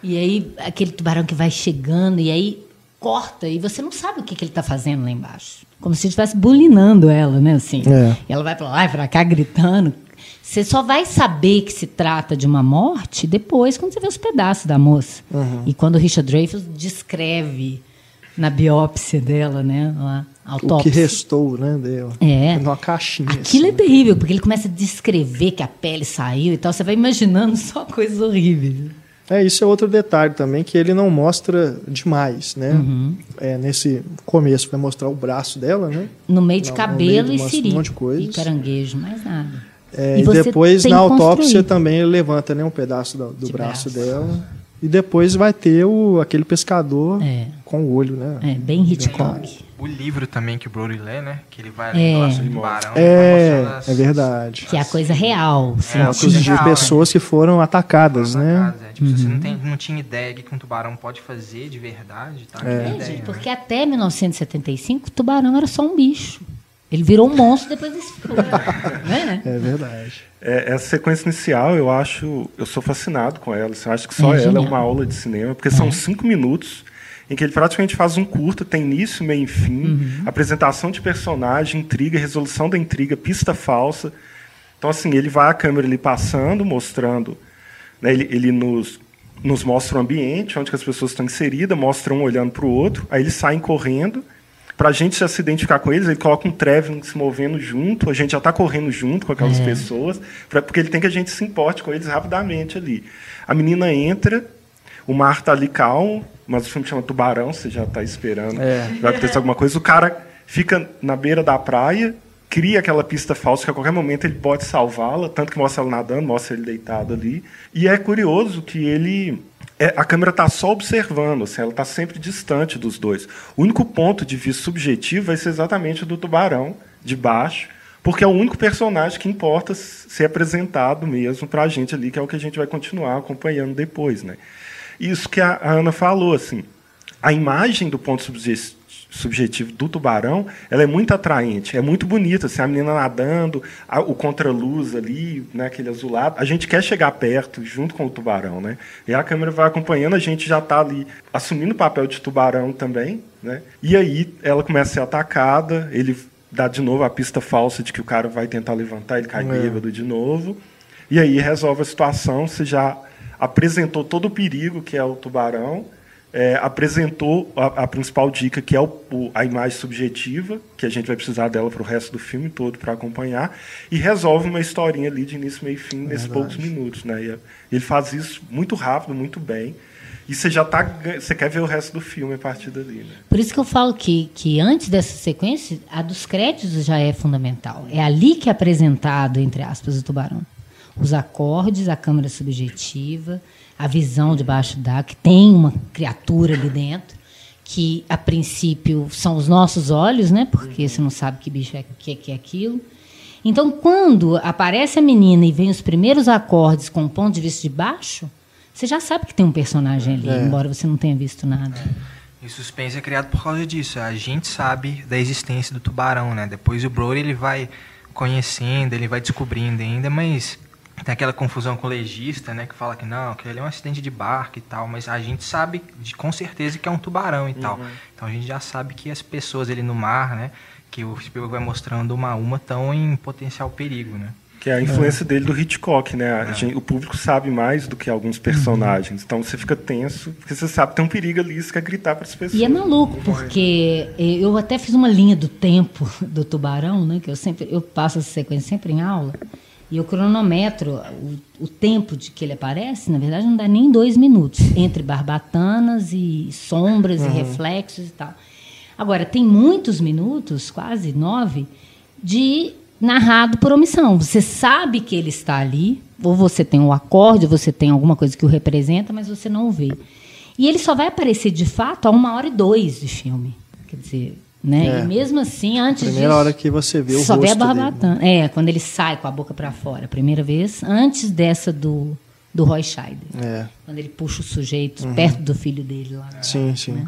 S4: e aí aquele tubarão que vai chegando e aí corta e você não sabe o que, que ele está fazendo lá embaixo. como se estivesse bulinando ela, né? Assim.
S1: É.
S4: E ela vai para lá e para cá gritando. Você só vai saber que se trata de uma morte depois, quando você vê os pedaços da moça. E quando o Richard Dreyfuss descreve na biópsia dela, né? A
S1: O
S4: autópsia.
S1: que restou, né, dela.
S4: É.
S1: Numa caixinha.
S4: Aquilo é
S1: assim.
S4: terrível, porque ele começa a descrever que a pele saiu e tal. Você vai imaginando só coisas horríveis.
S1: É, isso é outro detalhe também, que ele não mostra demais, né?
S4: Uhum.
S1: É, nesse começo, vai mostrar o braço dela, né?
S4: No meio de
S1: Não,
S4: cabelo
S1: meio
S4: e
S1: mostra um
S4: siri.
S1: monte de coisas.
S4: E caranguejo, mais nada.
S1: É,
S4: E
S1: e
S4: você
S1: depois, na autópsia, também ele levanta né, um pedaço do, do
S4: De
S1: braço,
S4: braço.
S1: dela. E depois vai ter o, aquele pescador
S4: É.
S1: com o olho, né?
S4: É, bem Hitchcock.
S3: O livro também que o Brody lê, né? Que ele vai
S4: É.
S3: lá sobre o tubarão.
S1: É,
S3: mostrando as-
S1: é verdade.
S4: Que é a coisa real.
S3: É, a
S1: Fotos
S3: coisa
S1: de
S3: real, né?
S1: pessoas que foram atacadas, né?
S3: atacados, é. Tipo, Você
S4: Uhum.
S3: não, tem, não tinha ideia que um tubarão pode fazer de verdade, tá?
S1: É.
S4: É,
S3: ideia,
S4: gente,
S3: né?
S4: porque até 1975 o tubarão era só um bicho. Ele virou um monstro depois desse filme. né?
S1: É verdade.
S2: É, essa sequência inicial, eu acho. Eu sou fascinado com ela. assim, eu acho que só
S4: É
S2: ela é
S4: genial.
S2: uma aula de cinema, porque são cinco minutos em que ele praticamente faz um curto, tem início, meio e fim,
S4: Uhum.
S2: apresentação de personagem, intriga, resolução da intriga, pista falsa. Então, assim, ele vai a câmera ali passando, mostrando. né, ele ele nos, nos mostra o ambiente, onde que as pessoas estão inseridas, mostra um olhando para o outro, aí eles saem correndo. Para a gente já se identificar com eles, ele coloca um traveling se movendo junto, a gente já está correndo junto com aquelas pessoas, pra, porque ele tem que a gente se importe com eles rapidamente ali. A menina entra, o mar está ali calmo, mas o filme chama Tubarão, você já está esperando
S1: É.
S2: vai acontecer alguma coisa. O cara fica na beira da praia, cria aquela pista falsa que a qualquer momento ele pode salvá-la, tanto que mostra ela nadando, mostra ele deitado ali. E é curioso que ele. É, a câmera está só observando, assim, ela está sempre distante dos dois. O único ponto de vista subjetivo vai ser exatamente o do tubarão, de baixo, porque é o único personagem que importa ser apresentado mesmo para a gente ali, que é o que a gente vai continuar acompanhando depois. Né? Isso que a Ana falou, assim, a imagem do ponto subje- subjetivo do tubarão, ela é muito atraente, é muito bonita, assim, a menina nadando, a- o contraluz ali, né, aquele azulado. A gente quer chegar perto junto com o tubarão, né? E a câmera vai acompanhando, a gente já está ali assumindo o papel de tubarão também, né? E aí ela começa a ser atacada, ele dá de novo a pista falsa de que o cara vai tentar levantar, ele cai
S1: É.
S2: bêbado de novo. E aí resolve a situação, você já apresentou todo o perigo que é o tubarão, é, apresentou a, a principal dica, que é o, o- a imagem subjetiva, que a gente vai precisar dela para o resto do filme todo para acompanhar, e resolve uma historinha ali de início, meio e fim, nesses poucos minutos. Né? E ele faz isso muito rápido, muito bem. E você já tá, você quer ver o resto do filme a partir dali. Né?
S4: Por isso que eu falo que, que antes dessa sequência, a dos créditos já é fundamental. É ali que é apresentado, entre aspas, o tubarão. Os acordes, a câmera subjetiva, a visão debaixo d'água, que tem uma criatura ali dentro, que a princípio são os nossos olhos, né? Porque você não sabe que bicho é que, que é aquilo. Então, quando aparece a menina e vem os primeiros acordes com o ponto de vista de baixo, você já sabe que tem um personagem ali, embora você não tenha visto nada.
S3: E o suspense é criado por causa disso. A gente sabe da existência do tubarão, né? Depois o Brody ele vai conhecendo, ele vai descobrindo ainda, mas tem aquela confusão com o legista, né? Que fala que não, que ele é um acidente de barco e tal, mas a gente sabe de, com certeza que é um tubarão e tal. Então a gente já sabe que as pessoas ali no mar, né? Que o Spielberg vai mostrando uma a uma estão em potencial perigo, né?
S2: Que é a influência dele do Hitchcock, né? A gente- o público sabe mais do que alguns personagens. Então você fica tenso, porque você sabe que tem um perigo ali, você quer gritar para as pessoas.
S4: E é maluco, porque eu até fiz uma linha do tempo do tubarão, né? Que eu sempre eu passo essa sequência sempre em aula. E eu cronometro o, o tempo de que ele aparece, na verdade, não dá nem dois minutos, entre barbatanas e sombras e reflexos e tal. Agora, tem muitos minutos, quase nove, de narrado por omissão. Você sabe que ele está ali, ou você tem o acorde, ou você tem alguma coisa que o representa, mas você não o vê. E ele só vai aparecer de fato a uma hora e dois de filme. Quer dizer, né?
S1: É.
S4: E mesmo assim, antes
S1: Primeira
S4: disso,
S1: hora que você vê o
S4: só
S1: rosto
S4: vê a
S1: dele.
S4: barbatana. É, quando ele sai com a boca para fora, a primeira vez, antes dessa do, do Roy Scheider.
S1: É,
S4: Quando ele puxa o sujeito perto do filho dele lá.
S1: sim, sim.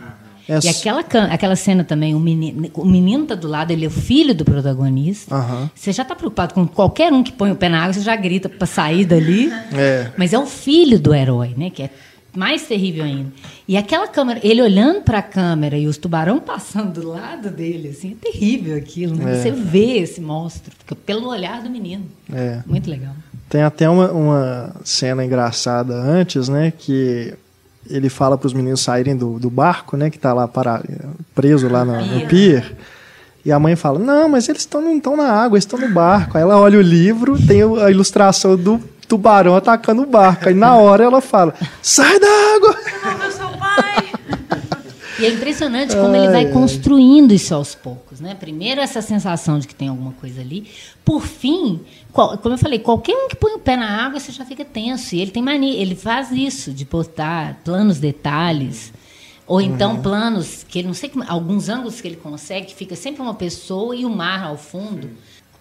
S1: É,
S4: E aquela, aquela cena também, o menino, o menino tá do lado, ele é o filho do protagonista.
S1: Aham.
S4: Você já tá preocupado com qualquer um que põe o pé na água, você já grita para sair dali.
S1: É.
S4: Mas é o filho do herói, né? Que é mais terrível ainda. E aquela câmera, ele olhando para a câmera e os tubarão passando do lado dele, assim, é terrível aquilo. Né? É. Você vê esse monstro, pelo olhar do menino. É. Muito legal.
S1: Tem até uma, uma cena engraçada antes, né, que ele fala para os meninos saírem do, do barco, né, que está lá para, preso lá no, no pier. E a mãe fala: Não, mas eles estão não estão na água, eles estão no barco. Aí ela olha o livro, tem a ilustração do tubarão atacando o barco. Aí na hora ela fala: Sai da água!
S5: Não, seu pai!
S4: E é impressionante como ai, ele vai ai. construindo isso aos poucos. Né? Primeiro, essa sensação de que tem alguma coisa ali. Por fim, qual, como eu falei, qualquer um que põe o pé na água, você já fica tenso. E ele tem mania, ele faz isso, de botar planos, detalhes. Ou então uhum. planos que ele não sei alguns ângulos que ele consegue, que fica sempre uma pessoa e o mar ao fundo,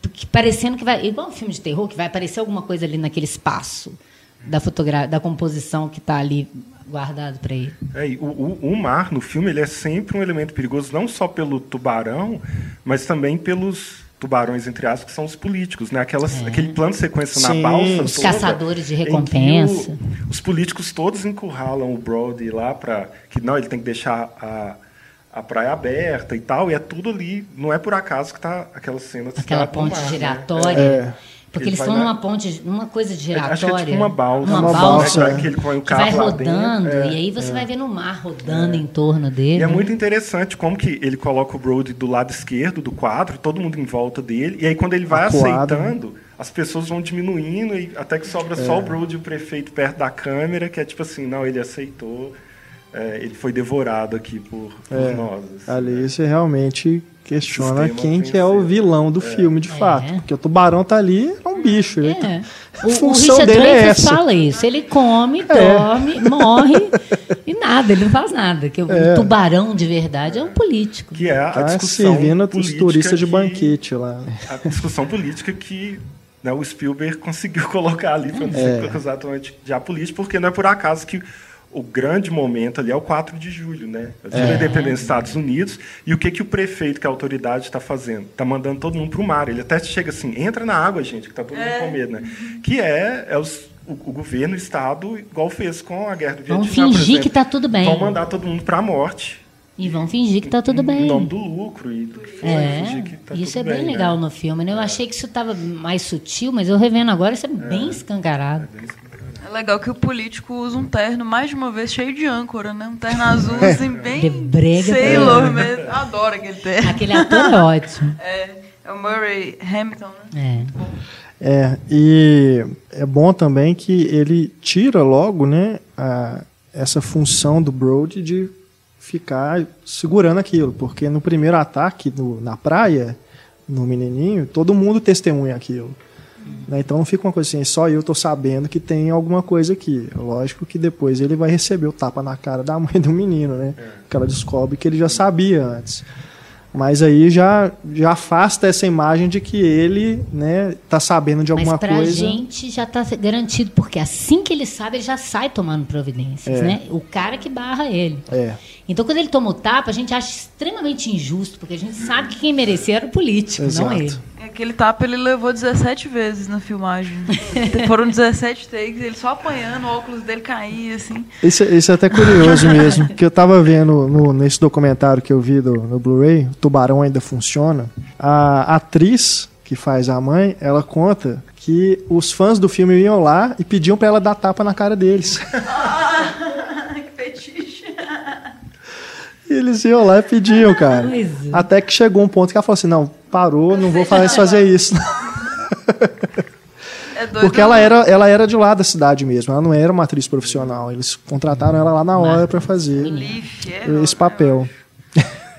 S4: que, parecendo que vai igual um filme de terror que vai aparecer alguma coisa ali naquele espaço da fotografia, da composição que está ali guardado para ele.
S2: É, o, o, o, mar no filme ele é sempre um elemento perigoso não só pelo tubarão, mas também pelos tubarões, entre aspas, que são os políticos, né? Aquelas, é. Aquele plano de sequência Sim, na balsa.
S4: Os toda, caçadores de recompensa.
S2: O, os políticos todos encurralam o Brody lá para que não, ele tem que deixar a, a praia aberta e tal, e é tudo ali. Não é por acaso que tá aquela cena.
S4: Aquela ponte mar, né? giratória. Né? É. Porque eles estão numa ponte, numa coisa giratória. Acho que é tipo
S2: uma balsa.
S4: Uma,
S2: uma
S4: balsa,
S2: balsa que ele põe o carro
S4: vai rodando, é, e aí você é. vai vendo o mar rodando é. em torno dele.
S2: E é muito interessante como que ele coloca o Brody do lado esquerdo do quadro, todo mundo em volta dele, e aí quando ele vai Acuado. aceitando, as pessoas vão diminuindo, e até que sobra só o é. Brody e o prefeito perto da câmera, que é tipo assim, não, ele aceitou. É, ele foi devorado aqui por, por é, nós. Assim,
S1: ali né? você realmente questiona quem que é o vilão do é. filme, de fato. É. Porque o tubarão tá ali, é um bicho. É.
S4: Tá... O, função o dele é essa. fala isso. Ele come, é. dorme, morre e nada, ele não faz nada. Que o é. tubarão de verdade é um político.
S2: Que é a tá discussão servindo
S1: os turistas de banquete lá.
S2: A discussão política que né, o Spielberg conseguiu colocar ali para não ser exatamente de apolítico, porque não é por acaso que o grande momento ali é o 4 de julho, né? É o dia é. da independência dos Estados Unidos. E o que, que o prefeito, que é a autoridade, está fazendo? Está mandando todo mundo para o mar. Ele até chega assim, entra na água, gente, que está todo mundo é. com medo, né? Que é, é os, o, o, governo, o Estado, igual fez com a guerra do Vietnã.
S4: Vão fingir que está tudo bem.
S2: Vão mandar todo mundo para a morte.
S4: E vão fingir que está tudo bem.
S2: Em nome do lucro e do que
S4: foi. É, tá isso é bem, bem legal né? no filme. Né? Eu é. achei que isso estava mais sutil, mas eu revendo agora, isso é, é. bem escancarado. É bem escancarado.
S5: É legal que o político usa um terno, mais de uma vez, cheio de âncora, né? Um terno azul, assim, bem de brega Sailor mesmo. Adoro aquele terno.
S4: Aquele ator é ótimo.
S5: É, é o Murray Hamilton, né?
S1: É. É, e é bom também que ele tira logo, né, a, essa função do Brody de ficar segurando aquilo, porque no primeiro ataque no, na praia, no menininho, todo mundo testemunha aquilo. Né? Então não fica uma coisa assim, só eu tô sabendo que tem alguma coisa aqui. Lógico que depois ele vai receber o tapa na cara da mãe do menino, né? É. Que ela descobre que ele já sabia antes. Mas aí já, já afasta essa imagem de que ele né, tá sabendo de alguma
S4: Mas
S1: pra coisa.
S4: gente já está garantido, porque assim que ele sabe, ele já sai tomando providências. É. Né? O cara que barra ele.
S1: É.
S4: Então, quando ele toma o tapa, a gente acha extremamente injusto, porque a gente sabe que quem merecia era o político, Exato. não ele.
S5: É aquele tapa ele levou 17 vezes na filmagem. Foram 17 takes, ele só apanhando, o óculos dele caía, assim.
S1: Isso, isso é até curioso mesmo, que eu tava vendo no, nesse documentário que eu vi do, no Blu-ray, o Tubarão Ainda Funciona, a atriz que faz a mãe, ela conta que os fãs do filme iam lá e pediam para ela dar tapa na cara deles. E eles iam lá e pediam, cara. Até que chegou um ponto que ela falou assim: não, parou, não vou mais fazer isso. É Porque ela era, ela era de lá da cidade mesmo, ela não era uma atriz profissional. Eles contrataram ela lá na hora para fazer é esse papel.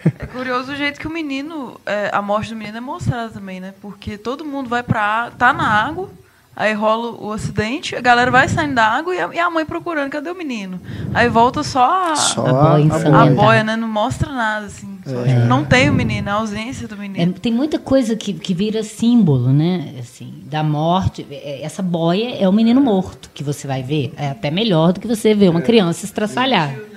S5: É curioso o jeito que o menino, é, a morte do menino é mostrada também, né? Porque todo mundo vai para tá na água, Aí rola o acidente, a galera vai saindo da água e a, e a mãe procurando, cadê o menino? Aí volta só a,
S1: só a, a,
S5: a boia, né? Não mostra nada, assim. É. Não tem o menino, a ausência do menino.
S4: É, tem muita coisa que, que vira símbolo, né? Assim, da morte. É, essa boia é o menino morto que você vai ver. É até melhor do que você ver uma é. criança estraçalhada.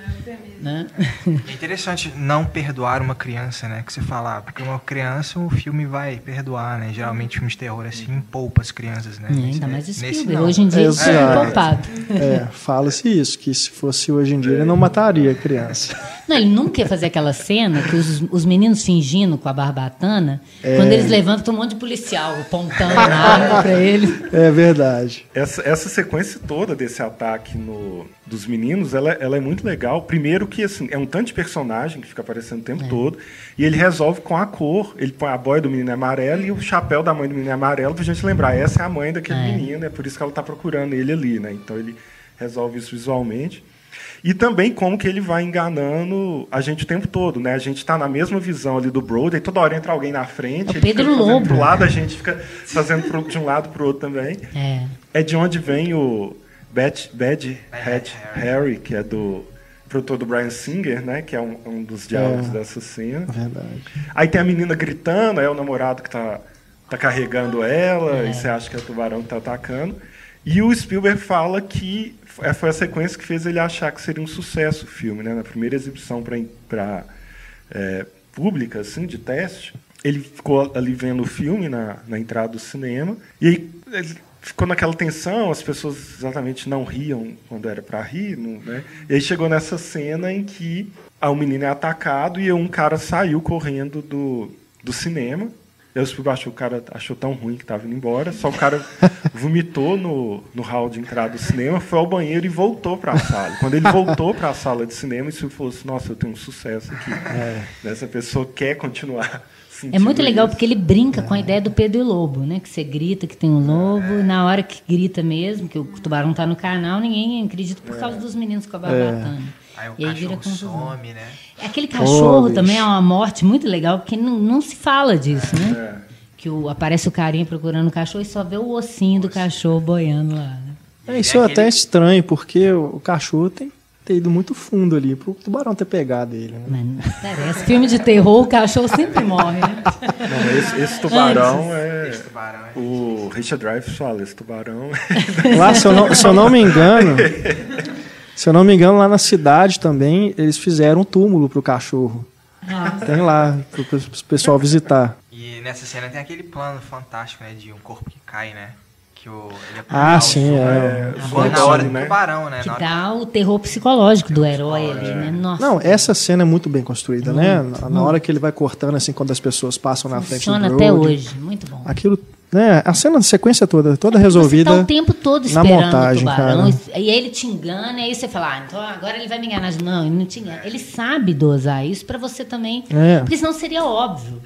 S4: Né?
S3: É interessante não perdoar uma criança, né? Que você fala, ah, porque uma criança o filme vai perdoar, né? Geralmente filmes de terror assim poupa as crianças, né?
S4: É, ainda mais Spielberg. Hoje em dia isso é poupado.
S1: É, fala-se isso, que se fosse hoje em dia ele não mataria a criança.
S4: Não, ele nunca ia fazer aquela cena que os, os meninos fingindo com a barbatana,
S1: É.
S4: quando eles levantam, um monte de policial pontando a arma pra ele.
S1: É verdade.
S2: Essa, essa sequência toda desse ataque no, dos meninos, ela, ela é muito legal. Primeiro que assim, é um tanto de personagem que fica aparecendo o tempo todo, e ele resolve com a cor. Ele põe a boia do menino é amarelo e o chapéu da mãe do menino é amarelo, pra gente lembrar, essa é a mãe daquele
S4: É.
S2: menino, é por isso que ela tá procurando ele ali, né? Então ele resolve isso visualmente. E também como que ele vai enganando a gente o tempo todo, né? A gente está na mesma visão ali do Brody, toda hora entra alguém na frente,
S4: É o
S2: ele
S4: Pedro
S2: fica fazendo
S4: Lobo.
S2: pro lado, a gente fica fazendo pro, de um lado pro outro também.
S4: É.
S2: É de onde vem o Bad, Bad Hat
S3: Harry.
S2: Harry, que é do produtor do Brian Singer, né? Que é um, um dos diálogos
S1: É.
S2: dessa cena.
S1: Verdade.
S2: Aí tem a menina gritando, é o namorado que tá, tá carregando ela,
S4: É.
S2: e você acha que é o tubarão que tá atacando. E o Spielberg fala que f- foi a sequência que fez ele achar que seria um sucesso o filme, né? Na primeira exibição para é, pública, assim, de teste, ele ficou ali vendo o filme na, na entrada do cinema, e aí ele ficou naquela tensão, as pessoas exatamente não riam quando era para rir, não, né? E aí chegou nessa cena em que o menino é atacado e um cara saiu correndo do, do cinema. Aí o Spielberg achou, o cara achou tão ruim que estava indo embora, só o cara vomitou no, no hall de entrada do cinema, foi ao banheiro e voltou para a sala. Quando ele voltou para a sala de cinema, o Spielberg falou assim, nossa, eu tenho um sucesso aqui. Essa pessoa quer continuar
S4: É muito legal
S2: isso.
S4: porque ele brinca com a ideia do Pedro e o Lobo, né? Que você grita que tem um lobo, e na hora que grita mesmo, que o tubarão tá no canal, ninguém acredita por causa dos meninos com a barbatana.
S3: Aí o
S4: E aí vira
S3: some, né?
S4: Aquele cachorro
S1: bicho.
S4: também é uma morte muito legal, porque não, não se fala disso, né?
S2: É.
S4: Que o, aparece o carinha procurando o cachorro e só vê o ossinho do cachorro boiando lá. Né?
S1: É, isso é
S3: aquele-
S1: até estranho, porque o cachorro tem ter ido muito fundo ali pro tubarão ter pegado ele. Né?
S4: Interessa. Filme de terror, o cachorro sempre morre, né?
S2: Não, esse, esse tubarão é...
S3: Esse tubarão é-
S2: O Richard Dreyfuss fala, esse tubarão...
S1: Lá, se eu não, se eu não me engano, se eu não me engano, lá na cidade também eles fizeram um túmulo pro cachorro. Tem lá, pro pessoal visitar.
S3: E nessa cena tem aquele plano fantástico, né? De um corpo que cai, né? Que o, ele
S1: Ah,
S3: apontar o
S1: sim,
S3: zoom,
S1: é.
S3: Quando na hora do
S2: né?
S3: tubarão, né?
S4: Que
S3: Na hora-
S4: dá o terror psicológico do herói ali, né? Nossa.
S1: Não, essa cena é muito bem construída, né? Na, na hora que ele vai cortando, assim, quando as pessoas passam na frente do
S4: Funciona até hoje. Muito bom.
S1: Aquilo, né? A cena, a sequência toda, toda
S4: Você
S1: resolvida.
S4: tá o tempo todo
S1: na
S4: esperando
S1: montagem,
S4: o tubarão.
S1: cara.
S4: E aí ele te engana, e aí você fala, ah, então agora ele vai me enganar. Não, ele não te engana. Ele sabe dosar isso pra você também.
S1: É.
S4: Porque senão seria óbvio.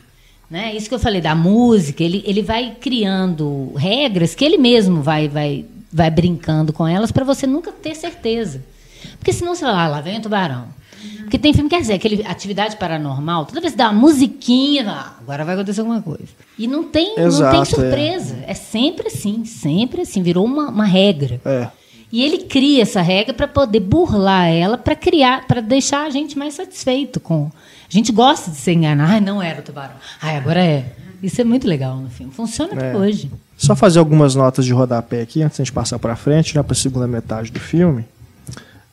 S4: Né? Isso que eu falei da música, ele, ele vai criando regras que ele mesmo vai, vai, vai brincando com elas pra você nunca ter certeza. Porque senão você fala, ah, lá vem o tubarão. Porque tem filme, quer dizer, aquele atividade paranormal, toda vez que dá uma musiquinha, ah, agora vai acontecer alguma coisa. E não tem, não
S1: Exato,
S4: tem
S1: é.
S4: surpresa. É. sempre assim, sempre assim, virou uma, uma regra.
S1: É.
S4: E ele cria essa regra para poder burlar ela, para criar, para deixar a gente mais satisfeito com. A gente gosta de ser enganado. Ai, não era o tubarão. Ai, agora é. Isso é muito legal no filme. Funciona até
S1: É.
S4: hoje.
S1: Só fazer algumas notas de rodapé aqui, antes de a gente passar para frente, né, para a segunda metade do filme.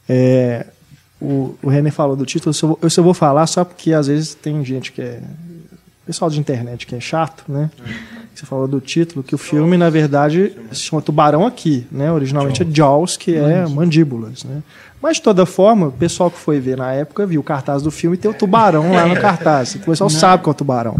S1: É, o, o René falou do título, eu só, vou, eu só vou falar só porque às vezes tem gente que é. Pessoal de internet que é chato, né? Você falou do título, que o filme, na verdade, se chama Tubarão aqui, né? Originalmente é Jaws, que é mandíbulas, né? Mas, de toda forma, o pessoal que foi ver na época viu o cartaz do filme e tem o tubarão lá no cartaz. O pessoal sabe que é o tubarão.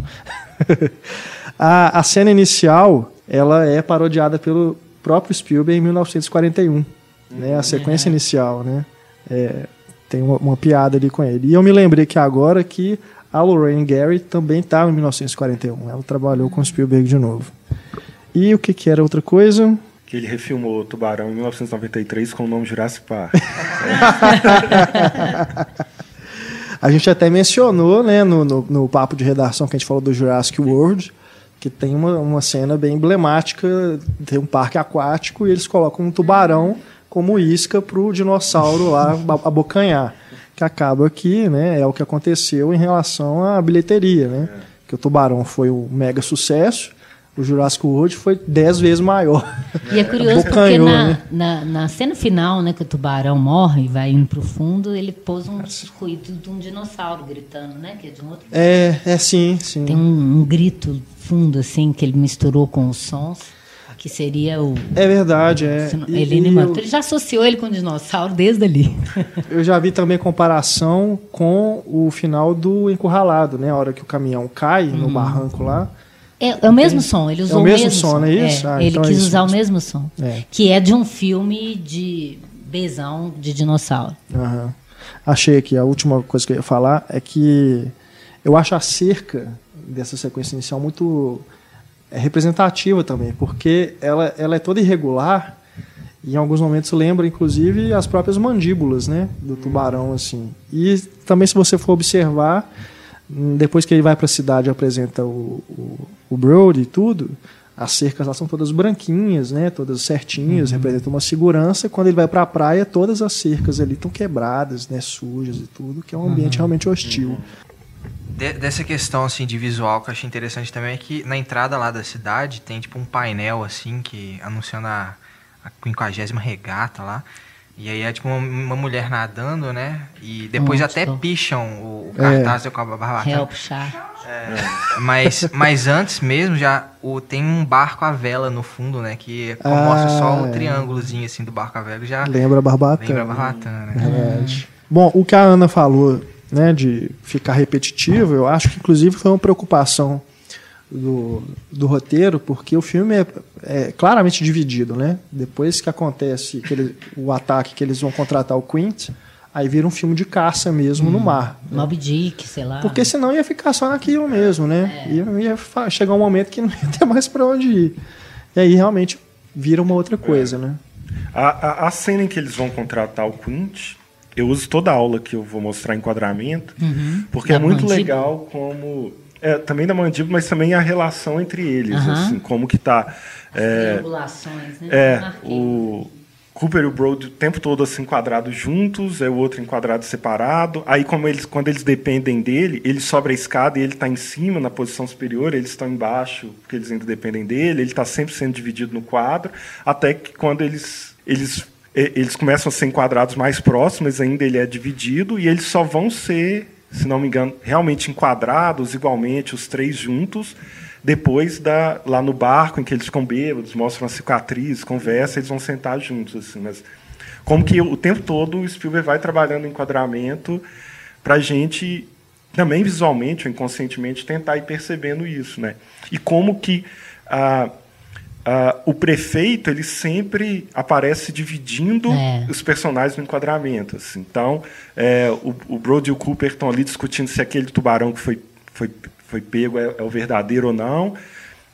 S1: a, a cena inicial, ela é parodiada pelo próprio Spielberg em 1941. Né? A sequência inicial, né? É, tem uma, uma piada ali com ele. E eu me lembrei que agora que a Lorraine Gary também estava em 1941. Ela trabalhou com o Spielberg de novo. E o que, que era outra coisa?
S2: Que ele refilmou Tubarão em 1993 com o nome Jurassic Park.
S1: A gente até mencionou né, no, no, no papo de redação que a gente falou do Jurassic World, que tem uma, uma cena bem emblemática, tem um parque aquático e eles colocam um tubarão como isca para o dinossauro lá ab- abocanhar. Que acaba que né, é o que aconteceu em relação à bilheteria. Né? Que o tubarão foi um mega sucesso, o Jurassic World foi dez vezes maior.
S4: E é curioso porque na, né? na, na, cena final, né, que o tubarão morre e vai indo pro fundo, ele pôs um ruído de um dinossauro gritando, né? Que é de um outro.
S1: É, é sim, sim.
S4: Tem um, um grito fundo, assim, que ele misturou com os sons que seria o.
S1: É verdade, é.
S4: Ele, e, eu, ele já associou ele com o dinossauro desde ali.
S1: eu já vi também comparação com o final do Encurralado, né? A hora que o caminhão cai no uhum. barranco lá.
S4: É, é, o mesmo som, ele usou
S1: é o mesmo, mesmo som, som, não é isso?
S4: É, ah, ele então é quis é usar o mesmo som. É. Que é de um filme de besão de dinossauro.
S1: Achei aqui, a última coisa que eu ia falar é que eu acho a cerca dessa sequência inicial muito é representativa também, porque ela, ela é toda irregular e em alguns momentos lembra, inclusive, as próprias mandíbulas né, do tubarão. assim. E também, se você for observar, depois que ele vai para a cidade e apresenta o, o, o Brody e tudo, as cercas lá são todas branquinhas, né, todas certinhas, uhum. representam uma segurança. Quando ele vai para a praia, todas as cercas ali estão quebradas, né, sujas e tudo, que é um ambiente uhum. realmente hostil. Uhum
S3: de, dessa questão assim de visual que eu achei interessante também é que na entrada lá da cidade tem tipo um painel assim que anunciando a, a 50 regata lá. E aí é tipo uma, uma, mulher nadando, né? E depois até estou. picham o, o cartaz é. com a barbatana.
S4: Help, chá.
S3: É, mas, mas antes mesmo já o, tem um barco à vela no fundo, né? Que ah, mostra só o é. triângulozinho assim do barco à vela já.
S1: Lembra a barbatana.
S3: Lembra a barbatana.
S1: Né? Bom, o que a Ana falou né, de ficar repetitivo, eu acho que inclusive foi uma preocupação do, do roteiro, porque o filme é, é claramente dividido, né? Depois que acontece aquele, o ataque que eles vão contratar o Quint, aí vira um filme de caça mesmo hum, no mar.
S4: Né? Moby Dick, sei lá.
S1: Porque senão ia ficar só naquilo mesmo, né? É. Ia, ia chegar um momento que não ia ter mais para onde ir. E aí realmente vira uma outra coisa, é. né?
S2: A, a, a, cena em que eles vão contratar o Quint eu uso toda a aula que eu vou mostrar enquadramento, uhum. porque da é muito mandíbula. legal como é, também da mandíbula, mas também a relação entre eles, uhum. assim, como que tá
S4: é, né?
S2: É, o Cooper e o Brody o tempo todo assim enquadrados juntos, é o outro enquadrado separado. Aí como eles quando eles dependem dele, ele sobe a escada e ele está em cima na posição superior, eles estão embaixo porque eles ainda dependem dele. Ele está sempre sendo dividido no quadro, até que quando eles eles eles começam a ser enquadrados mais próximos, ainda ele é dividido, e eles só vão ser, se não me engano, realmente enquadrados igualmente, os três juntos, depois da lá no barco, em que eles ficam bêbados, mostram a cicatriz, conversam, eles vão sentar juntos. Assim, mas como que o tempo todo o Spielberg vai trabalhando enquadramento para a gente, também visualmente ou inconscientemente, tentar ir percebendo isso. Né? E como que. Ah, Uh, o prefeito ele sempre aparece dividindo é. os personagens no enquadramento. Assim. Então, é, o, o Brody e o Cooper estão ali discutindo se aquele tubarão que foi, foi, foi pego é, é o verdadeiro ou não.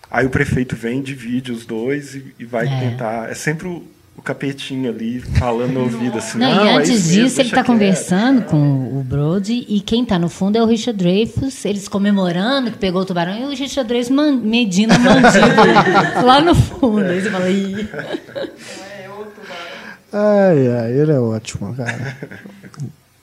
S2: Aí o prefeito vem, divide os dois e, e vai é. tentar. É sempre o, o capetinho ali falando no ouvido assim.
S4: Não, não e é antes disso, mesmo, ele está conversando com o Brody e quem está no fundo é o Richard Dreyfuss, eles comemorando que pegou o tubarão e o Richard Dreyfuss man, medindo a mandíbula lá no fundo. Aí você fala, Ih.
S1: Ai, ai, ele é ótimo, cara.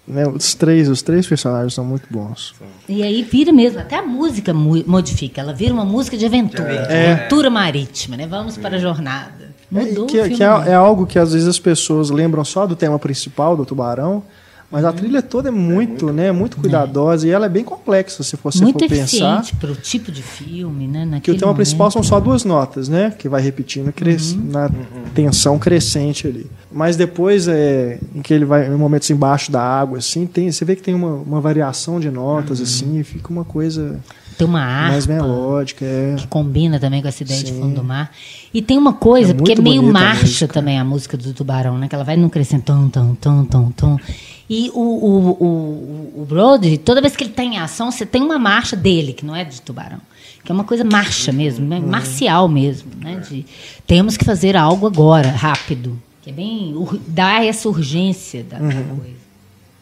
S1: Né, os três, os três personagens são muito bons.
S4: E aí vira mesmo, até a música modifica, ela vira uma música de aventura, é. de aventura marítima, né? Vamos para a jornada. Mudou
S1: que,
S4: que
S1: é, é, algo que às vezes as pessoas lembram só do tema principal do Tubarão, mas a uhum. trilha toda é muito, é muito né, muito cuidadosa é. e ela é bem complexa, se você
S4: muito
S1: for pensar.
S4: Muito para o tipo de filme, né?
S1: Que o tema momento. principal são só duas notas, né? Que vai repetindo cres... uhum. na tensão crescente ali. Mas depois, é, em que ele vai em momentos embaixo da água, assim, tem, você vê que tem uma, uma variação de notas, uhum. assim, e fica uma coisa
S4: tem uma harpa
S1: mais melódica, é.
S4: que combina também com essa ideia Sim. de fundo do mar. E tem uma coisa, é porque é meio marcha a também a música do Tubarão, né? Que ela vai num crescendo tom, tom, tom, tom. E o, o, o, o Brody, toda vez que ele está em ação, você tem uma marcha dele, que não é de Tubarão. Que é uma coisa marcha mesmo, né? Uhum. marcial mesmo, né? De, temos que fazer algo agora, rápido. Que é bem... dá essa urgência da uhum. coisa.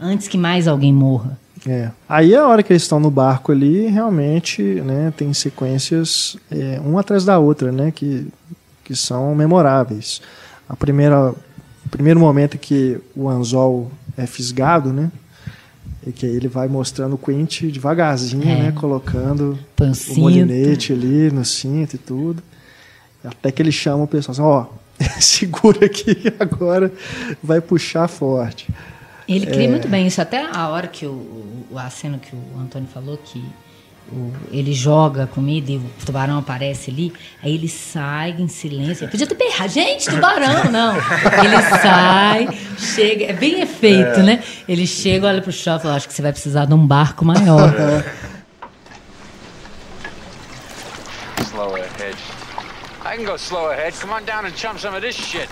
S4: Antes que mais alguém morra.
S1: É. Aí a hora que eles estão no barco ali, realmente, né, tem sequências é, uma atrás da outra, né, que, que são memoráveis. A primeira, o primeiro momento que o anzol é fisgado, né, E que aí ele vai mostrando o Quint devagarzinho,
S4: É.
S1: né? Colocando
S4: o
S1: o
S4: cinto.
S1: molinete ali no cinto e tudo. Até que ele chama o pessoal assim, ó, segura aqui agora, vai puxar forte.
S4: Ele
S1: É.
S4: cria muito bem isso. Até a hora que o, o a cena que o Antônio falou que o- ele joga a comida e o tubarão aparece ali, aí ele sai em silêncio. Ele podia ter berrado, gente, tubarão, não. Ele sai, chega, é bem efeito, né? Ele chega, olha pro chão e fala, acho que você vai precisar de um barco maior.
S7: Slow ahead. I can go slow ahead. Come on down and chum some of this shit.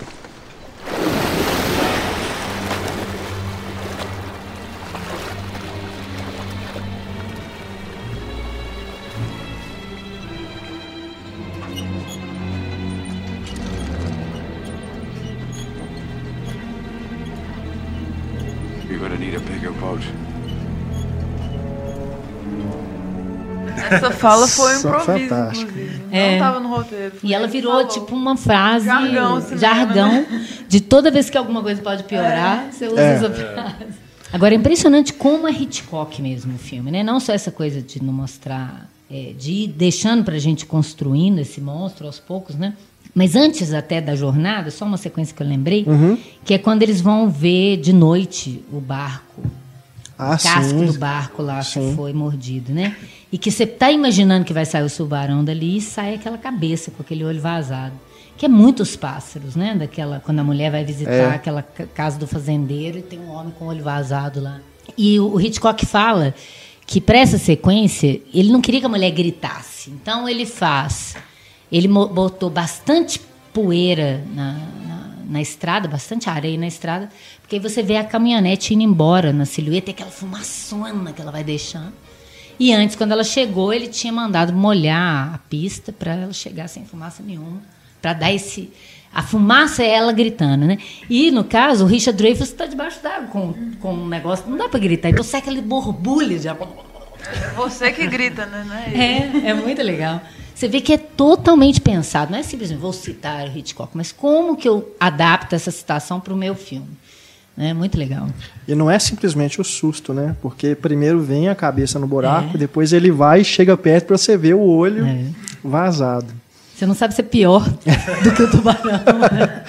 S5: Essa fala foi um improviso,
S1: fantástico.
S5: inclusive.
S4: É.
S5: Não tava no roteiro.
S4: E ela virou
S5: falou.
S4: tipo uma frase,
S5: Jargão
S4: jargão,
S5: né?
S4: de toda vez que alguma coisa pode piorar, você usa
S1: É.
S4: essa frase. Agora é impressionante como é Hitchcock mesmo o filme, né? Não só essa coisa de não mostrar, é, de ir deixando para a gente construindo esse monstro aos poucos, né? Mas antes até da jornada, só uma sequência que eu lembrei, que é quando eles vão ver de noite o barco
S1: Ah,
S4: o casco
S1: sim.
S4: do barco lá
S1: Sim.
S4: que foi mordido, né? E que você tá imaginando que vai sair o tubarão dali e sai aquela cabeça com aquele olho vazado. Que é muitos pássaros, né? Daquela, quando a mulher vai visitar
S1: É.
S4: aquela ca- casa do fazendeiro e tem um homem com o olho vazado lá. E o, Hitchcock fala que para essa sequência ele não queria que a mulher gritasse. Então ele faz, ele botou bastante poeira na, na, na estrada, bastante areia na estrada, porque aí você vê a caminhonete indo embora na silhueta, e aquela fumaçona que ela vai deixando. E antes, quando ela chegou, ele tinha mandado molhar a pista para ela chegar sem fumaça nenhuma, para dar esse. A fumaça é ela gritando, né? E, no caso, o Richard Dreyfuss está debaixo d'água com, com um negócio, não dá para gritar, então sai aquele borbulha de água.
S5: Você que grita, né? É.
S4: É, é muito legal. Você vê que é totalmente pensado. Não é simplesmente vou citar o Hitchcock, mas como que eu adapto essa citação para o meu filme. É muito legal.
S1: E não é simplesmente o susto, né? Porque primeiro vem a cabeça no buraco,
S4: É.
S1: depois ele vai e chega perto para você ver o olho
S4: É.
S1: vazado.
S4: Você não sabe se é pior do que o tubarão. né?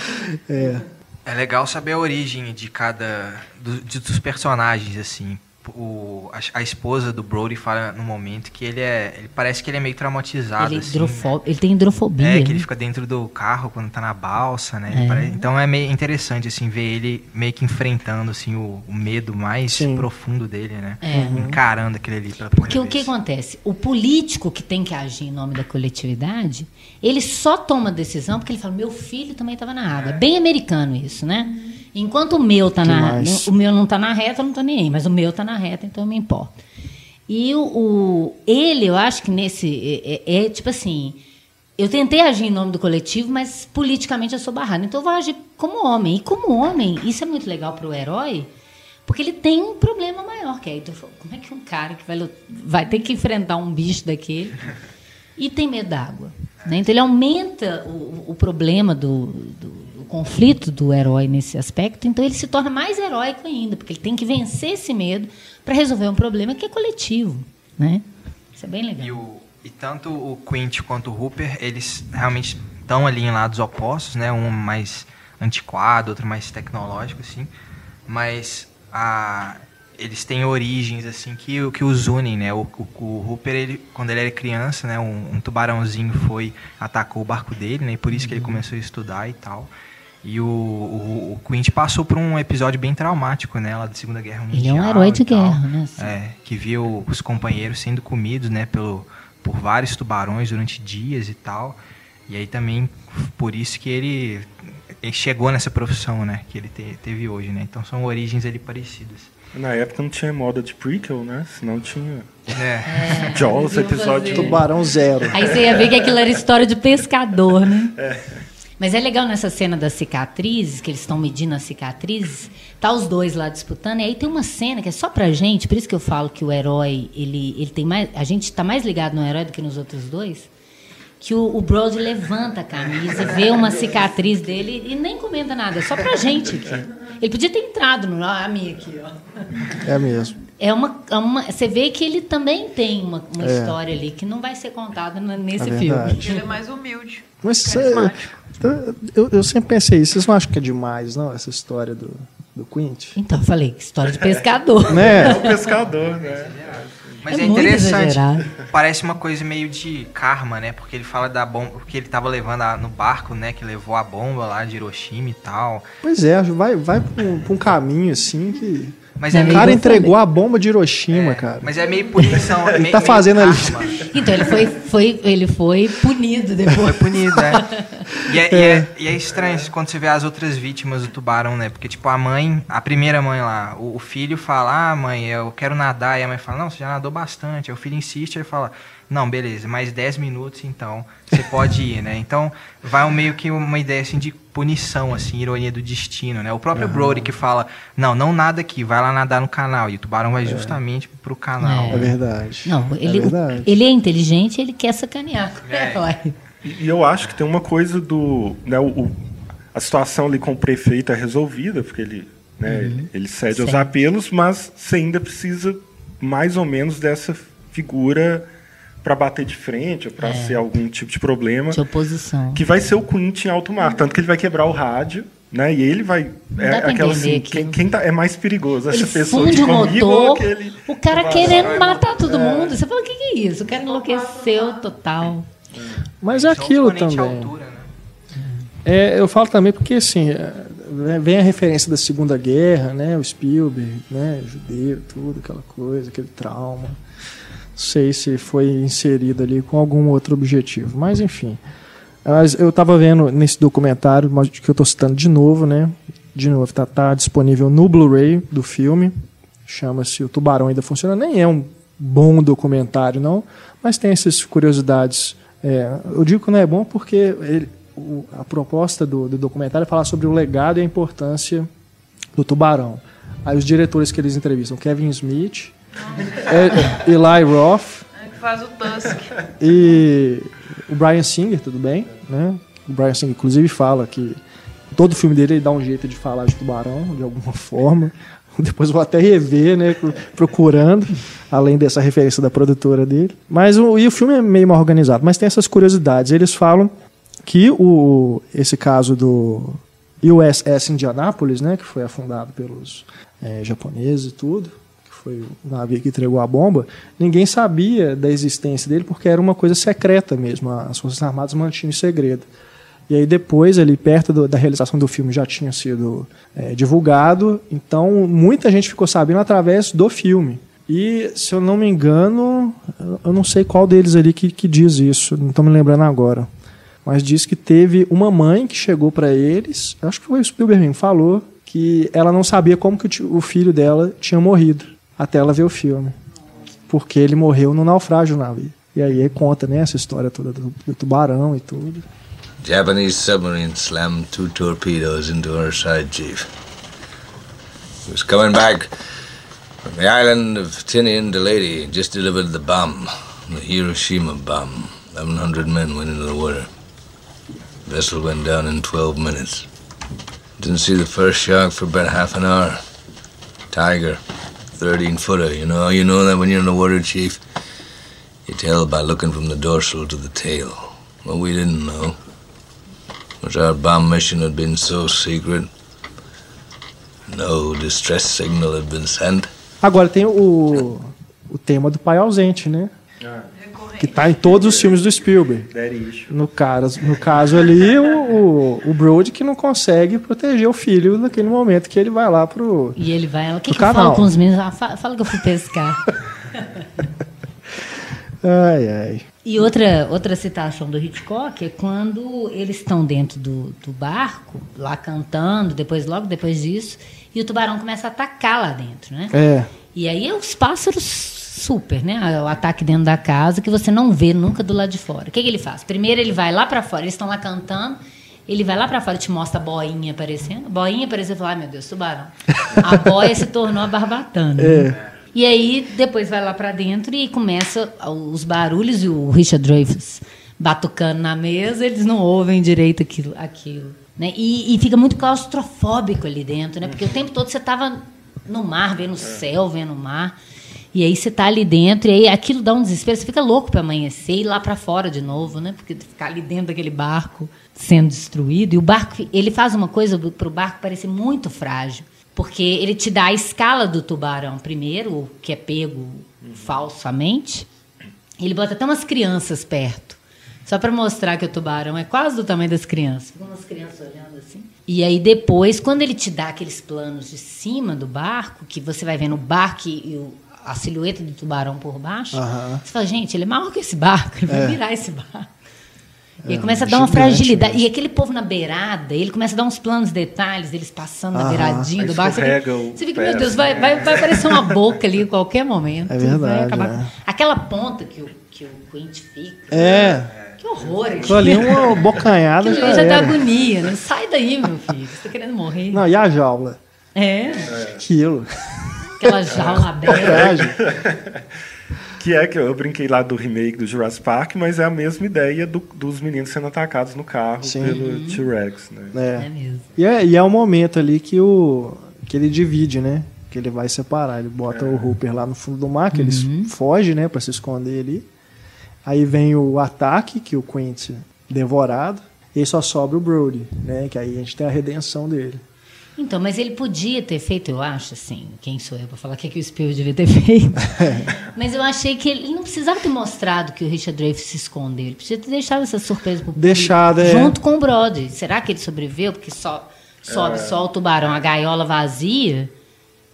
S1: É.
S3: É legal saber a origem de cada do- de- dos personagens assim. O, a, a esposa do Brody fala no momento que ele é, ele parece que ele é meio traumatizado
S4: Ele, é
S3: assim.
S4: hidrofó- ele tem hidrofobia.
S3: É, que ele
S4: né?
S3: fica dentro do carro quando tá na balsa, né?
S4: É.
S3: pare- Então é meio interessante, assim, ver ele meio que enfrentando, assim, o, o medo mais
S1: Sim.
S3: profundo dele, né?
S4: É.
S3: Encarando aquele ali pela
S4: Porque o que
S3: vez.
S4: acontece? O político que tem que agir em nome da coletividade, ele só toma decisão porque ele fala: meu filho também estava na água. É bem americano isso, né? Enquanto o meu tá na,
S1: Demais.
S4: o meu não está na reta, eu não tô nem aí, mas o meu está na reta, então eu me importo. E o, o- ele, eu acho que nesse é, é- é tipo assim, eu tentei agir em nome do coletivo, mas politicamente eu sou barrado. Então eu vou agir como homem. E como homem, isso é muito legal para o herói, porque ele tem um problema maior, que é, então, como é que um cara que vai, vai ter que enfrentar um bicho daquele e tem medo d'água? Né? Então ele aumenta o, o problema do- do conflito do herói nesse aspecto, então ele se torna mais heróico ainda, porque ele tem que vencer esse medo para resolver um problema que é coletivo. Né? Isso é bem legal.
S3: E, o, e tanto o Quint quanto o Hooper, eles realmente estão ali em lados opostos, né? Um mais antiquado, outro mais tecnológico, assim. Mas a, eles têm origens, assim, que, o- que os unem, né? O, o, o Hooper, ele, quando ele era criança, né? Um, um tubarãozinho foi, atacou o barco dele, né? E por isso que ele começou a estudar e tal. E o, o, o Quint passou por um episódio bem traumático, né? Lá da Segunda Guerra Mundial.
S4: Ele é um herói de
S3: tal.
S4: guerra, né? assim.
S3: É, que viu os companheiros sendo comidos, né, pelo, por vários tubarões durante dias e tal. E aí também por isso que ele, ele chegou nessa profissão, né, que ele te- teve hoje, né. Então são origens ali parecidas.
S2: Na época não tinha moda de prequel, né? Senão tinha
S3: É.
S2: Jaws,
S4: deviam
S2: episódio...
S4: fazer.
S1: Tubarão zero.
S4: Aí você ia ver que aquilo era história de pescador, né? Mas é legal nessa cena das cicatrizes, que eles estão medindo as cicatrizes, tá os dois lá disputando, e aí tem uma cena que é só pra gente, por isso que eu falo que o herói, ele, ele tem mais. A gente tá mais ligado no herói do que nos outros dois. que o, o Brody levanta a camisa, vê uma cicatriz dele e nem comenta nada, é só pra gente aqui. Ele podia ter entrado no. Ah, a minha aqui, ó.
S1: É mesmo.
S4: É uma, é uma, você vê que ele também tem uma, uma é. história ali que não vai ser contada nesse é filme.
S5: Ele é mais humilde.
S1: Mas eu, eu sempre pensei isso. Vocês não acham que é demais, não, essa história do, do Quint?
S4: Então, eu falei, história de pescador.
S1: né?
S2: É o pescador, né?
S3: Mas é, é interessante. Parece uma coisa meio de karma, né? Porque ele fala da bomba, porque ele tava levando a, no barco, né? Que levou a bomba lá de Hiroshima e tal.
S1: Pois é, vai, vai pra um, pra um caminho assim que mas é o cara entregou a bomba de Hiroshima,
S3: é,
S1: cara.
S3: Mas é meio punição.
S1: ele
S3: meio,
S1: tá fazendo ali.
S4: Então, ele foi, foi, ele foi punido depois.
S3: Foi punido, é. E é, é. E, é, e é, estranho quando você vê as outras vítimas do tubarão, né? Porque, tipo, a mãe, a primeira mãe lá, o, o filho fala, ah, mãe, eu quero nadar. E a mãe fala, não, você já nadou bastante. Aí o filho insiste, ele fala, não, beleza, mais 10 minutos então você pode ir, né? Então vai um, meio que uma ideia assim de punição, assim, ironia do destino, né? O próprio uhum. Brody que fala, não, não nada aqui, vai lá nadar no canal. E o tubarão vai é. justamente pro canal.
S1: É, é verdade.
S4: Não, ele é, verdade. ele é inteligente ele quer sacanear. É.
S2: E eu acho que tem uma coisa do. Né, o, a situação ali com o prefeito é resolvida, porque ele, né, uhum. ele cede aos apelos, mas você ainda precisa mais ou menos dessa figura para bater de frente ou para é. ser algum tipo de problema.
S4: De oposição.
S2: Que vai ser o Quint em alto mar. Tanto que ele vai quebrar o rádio, né? E ele vai. é aquela assim, quem, quem tá, é mais perigoso? Essa ele pessoa
S4: de comigo motor, ou aquele. O cara querendo matar todo é. mundo. Você fala, o que, que é isso? O cara enlouqueceu total.
S1: Mas é aquilo também. Altura, né? é, eu falo também porque assim. É, vem a referência da Segunda Guerra, né? O Spielberg, né? Judeu, tudo, aquela coisa, aquele trauma sei se foi inserido ali com algum outro objetivo, mas enfim. Mas eu estava vendo nesse documentário, que eu estou citando de novo, né? De novo, está tá disponível no Blu-ray do filme. Chama-se O Tubarão Ainda Funciona. Nem é um bom documentário, não, mas tem essas curiosidades. É, eu digo que não é bom porque ele, o, a proposta do, do documentário é falar sobre o legado e a importância do tubarão. Aí os diretores que eles entrevistam, Kevin Smith, é, Eli Roth.
S5: É que faz o Tusk.
S1: E o Brian Singer, tudo bem? Né? O Brian Singer, inclusive, fala que todo filme dele ele dá um jeito de falar de tubarão, de alguma forma. Depois vou até rever, né? Procurando, além dessa referência da produtora dele. Mas o, e o filme é meio mal organizado, mas tem essas curiosidades. Eles falam que o, esse caso do USS Indianapolis, né? Que foi afundado pelos é, japoneses e tudo foi o navio que entregou a bomba, ninguém sabia da existência dele porque era uma coisa secreta mesmo. As Forças Armadas mantinham em segredo. E aí depois, ali perto do, da realização do filme, já tinha sido é, divulgado. Então, muita gente ficou sabendo através do filme. E, se eu não me engano, eu não sei qual deles ali que, que diz isso, não estou me lembrando agora. Mas diz que teve uma mãe que chegou para eles, acho que foi o Spielberg falou, que ela não sabia como que o filho dela tinha morrido até ela ver o filme. Porque ele morreu no naufrágio do navio. E aí conta né, essa história toda do, do tubarão e tudo.
S6: Japanese submarine slammed two torpedoes into our side, Chief. He was coming back from the island of Tinian to Lady, just delivered the bomb, the Hiroshima bomb. 1,100 men went into the water. The vessel went down in 12 minutes. Didn't see the first shark for about half an hour. Tiger, 13 footer, you know. You know that when you're in the water, Chief. You tell by looking from the dorsal to the tail. What we didn't know was our bomb mission had been so secret. No distress signal had been sent.
S1: Agora tem o, o tema do pai ausente, né? Ah. Que está em todos os filmes do Spielberg. No caso, no caso ali, o, o, o Brody que não consegue proteger o filho naquele momento que ele vai lá pro
S4: E ele vai, o que, que eu falo com os meninos? Ah, fala, fala que eu fui pescar.
S1: ai, ai.
S4: E outra, outra citação do Hitchcock é quando eles estão dentro do, do barco, lá cantando, depois logo depois disso, e o tubarão começa a atacar lá dentro, né?
S1: É.
S4: E aí os pássaros super, né? O ataque dentro da casa que você não vê nunca do lado de fora. O que, que ele faz? Primeiro ele vai lá para fora, eles estão lá cantando, ele vai lá para fora e te mostra a boinha aparecendo. A boinha apareceu e fala: ai meu Deus, tubarão. A boia se tornou a barbatana. É. E aí depois vai lá para dentro e começa os barulhos e o Richard Dreyfuss batucando na mesa, eles não ouvem direito aquilo. aquilo né? E, e fica muito claustrofóbico ali dentro, né? porque o tempo todo você estava no mar, vendo o céu, vendo o mar. E aí você tá ali dentro, e aí aquilo dá um desespero, você fica louco para amanhecer e ir lá para fora de novo, né? Porque ficar ali dentro daquele barco sendo destruído. E o barco, ele faz uma coisa para o barco parecer muito frágil. Porque ele te dá a escala do tubarão primeiro, que é pego falsamente. Ele bota até umas crianças perto. Só para mostrar que o tubarão é quase do tamanho das crianças. Ficam umas crianças olhando assim. E aí depois, quando ele te dá aqueles planos de cima do barco, que você vai vendo o barco e o, a silhueta do tubarão por baixo,
S1: Aham.
S4: você fala, gente, ele é maior que esse barco, ele vai
S1: É.
S4: virar esse barco. E aí
S1: É,
S4: começa a dar uma fragilidade.
S1: mesmo.
S4: E aquele povo na beirada, ele começa a dar uns planos detalhes, eles passando na
S1: Aham.
S4: beiradinha
S2: Aí
S4: do barco. Você fica, você fica meu Deus,
S2: assim,
S4: vai,
S2: né?
S4: vai, vai aparecer uma boca ali em qualquer momento.
S1: É
S4: vai
S1: verdade,
S4: acabar-
S1: é.
S4: Aquela ponta que o, que o Quint fica.
S1: É,
S4: Que horror.
S1: aquilo ali é uma bocanhada
S4: Aquilo
S1: já
S4: já dá agonia, né? Sai daí, meu filho. Você tá querendo morrer.
S1: Não, e a jaula?
S4: É,
S1: Aquilo.
S4: Aquela jaula aberta.
S2: Que é que eu brinquei lá do remake do Jurassic Park, mas é a mesma ideia do- dos meninos sendo atacados no carro
S1: Sim.
S2: pelo T-Rex, né?
S4: É
S1: É.
S4: mesmo.
S1: E é, e é o momento ali que, o, que ele divide, né? Que ele vai separar. Ele bota o Hooper lá no fundo do mar, que
S4: Uhum.
S1: ele foge, né? Pra se esconder ali. Aí vem o ataque, que o Quint devorado. E aí só sobra o Brody, né? Que aí a gente tem a redenção dele.
S4: Então, mas ele podia ter feito, eu acho, assim, quem sou eu para falar o que, que o Spielberg devia ter feito. mas eu achei que ele não precisava ter mostrado que o Richard Dreyfuss se escondeu. Ele podia ter deixado essa surpresa pro público,
S1: Deixado, é.
S4: junto com o Brody. Será que ele sobreviveu? Porque só sobe só o tubarão, a gaiola vazia,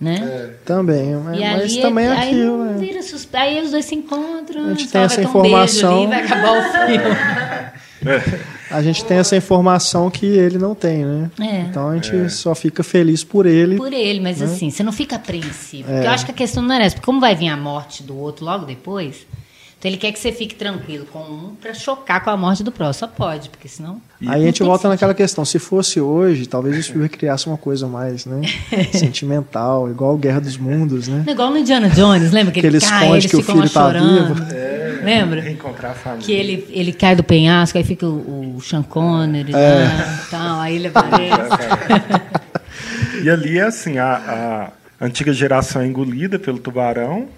S4: né?
S1: Também, mas,
S4: E
S1: mas
S4: ali
S1: também é
S4: aí
S1: aquilo,
S4: não
S1: né?
S4: vira suspe... Aí os dois se encontram.
S1: A gente tem
S4: vai
S1: essa
S4: ter um beijo
S1: informação.
S4: ali, vai acabar o filme.
S1: A gente tem essa informação que ele não tem, né?
S4: É.
S1: Então a gente só fica feliz por ele.
S4: Por ele, mas assim, você não fica apreensivo. Porque eu acho que a questão não era essa. Porque como vai vir a morte do outro logo depois, então ele quer que você fique tranquilo com um pra chocar com a morte do próximo. Só pode, porque senão.
S1: Aí a gente volta naquela questão. Se fosse hoje, talvez o Spielberg criasse uma coisa mais, né? Sentimental, igual Guerra dos Mundos, né?
S4: É igual no Indiana Jones, lembra? Que,
S1: Que ele
S4: ele cai,
S1: esconde que o filho tá
S4: chorando.
S1: vivo.
S4: Lembra?
S2: Reencontrar a família.
S4: Que ele, ele cai do penhasco, aí fica o, o Sean Connery
S1: É.
S4: lá e tal, aí ele aparece.
S2: E ali é assim, a, a antiga geração é engolida pelo tubarão,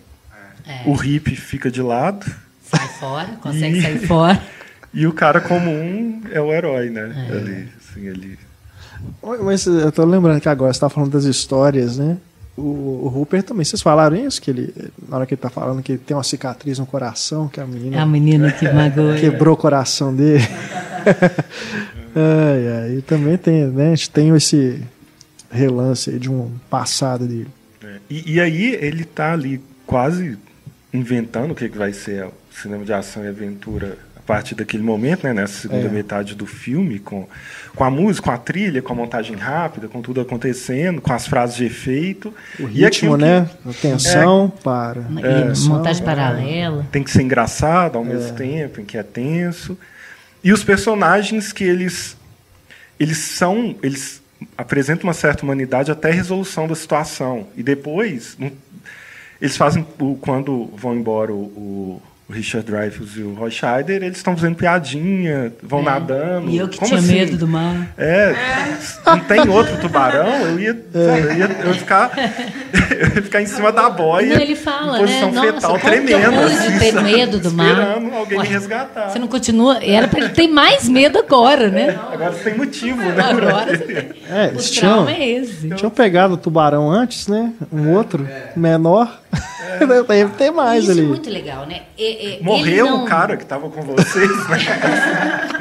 S4: É.
S2: o hippie fica de lado,
S4: Sai fora, consegue
S2: E-
S4: sair fora.
S2: e o cara comum é o herói, né? Ali, assim, ele...
S1: Oi, Mas eu tô lembrando que agora você tá falando das histórias, né? O, o Rupert também. Vocês falaram isso? Que ele, na hora que ele tá falando que ele tem uma cicatriz no coração, que a menina
S4: É a menina que magoa.
S1: quebrou o coração dele. ai, ai, e também tem, né? A gente tem esse relance aí de um passado dele.
S2: é. E, e aí ele tá ali quase inventando o que, que vai ser o cinema de ação e aventura a partir daquele momento, né? Nessa segunda
S1: É.
S2: metade do filme, com, com a música, com a trilha, com a montagem rápida, com tudo acontecendo, com as frases de efeito.
S1: O
S2: E
S1: ritmo,
S2: que-
S1: né? Atenção, para.
S4: E
S1: atenção,
S4: montagem
S1: para.
S4: paralela.
S2: tem que ser engraçado ao mesmo tempo, em que é tenso. E os personagens que eles eles são, eles apresentam uma certa humanidade até a resolução da situação. E depois eles fazem o- quando vão embora o, o- Richard Dreyfuss e o Roy Scheider, eles estão fazendo piadinha, vão nadando.
S4: E eu que
S2: Como
S4: tinha
S2: assim?
S4: medo do mar.
S2: É, não tem outro tubarão, eu ia,
S1: É.
S2: eu ia, eu ia ficar, eu ia ficar em cima da boia.
S4: Não, ele fala,
S2: em posição
S4: né? Nossa,
S2: fetal
S4: como que eu pude
S2: assim,
S4: ter
S2: sabe?
S4: medo do mar?
S2: Esperando alguém
S4: Ué,
S2: me resgatar.
S4: Você não continua. Era pra ele ter mais medo agora, né?
S2: Agora você tem motivo, né?
S4: Agora você tem.
S1: É,
S4: O
S1: tinham,
S4: é esse.
S1: tinham pegado o tubarão antes, né? Um outro, menor. Deve ter mais
S4: Isso
S1: ali.
S4: é muito legal, né? E- e- ele
S2: Morreu
S4: não-
S2: o cara que estava com vocês, né?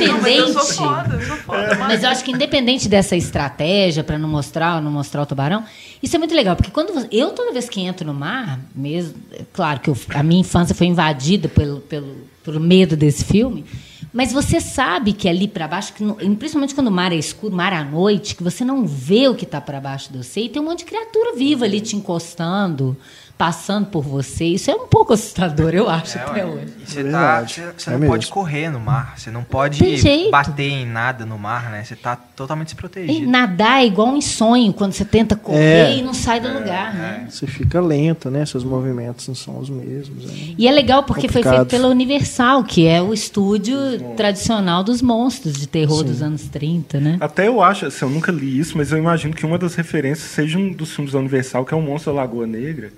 S5: Não, mas eu sou
S4: Independente.
S5: foda, eu sou foda.
S4: Mas eu acho que independente dessa estratégia para não mostrar ou não mostrar o tubarão, isso é muito legal, porque quando você- eu toda vez que entro no mar, mesmo, é claro que eu- a minha infância foi invadida pelo, pelo, pelo medo desse filme, mas você sabe que ali para baixo, que não- principalmente quando o mar é escuro, mar à noite, que você não vê o que está para baixo de você, e tem um monte de criatura viva ali te encostando, passando por você. Isso é um pouco assustador, eu acho,
S3: É,
S4: até hoje.
S3: E você,
S1: É
S3: tá, você, você
S1: É
S3: não
S1: mesmo.
S3: pode correr no mar, você não pode bater em nada no mar, né? Você tá totalmente
S4: E
S3: desprotegido.
S4: nadar é igual um sonho, quando você tenta correr
S1: É.
S4: e não sai do lugar, né?
S1: Você fica lento, né? Seus movimentos não são os mesmos. né?
S4: E é legal porque foi
S1: Complicado.
S4: feito pela Universal, que é o estúdio tradicional dos monstros de terror dos anos 30, né?
S2: Até eu acho, assim, eu nunca li isso, mas eu imagino que uma das referências seja um dos filmes da Universal, que é o Monstro da Lagoa Negra.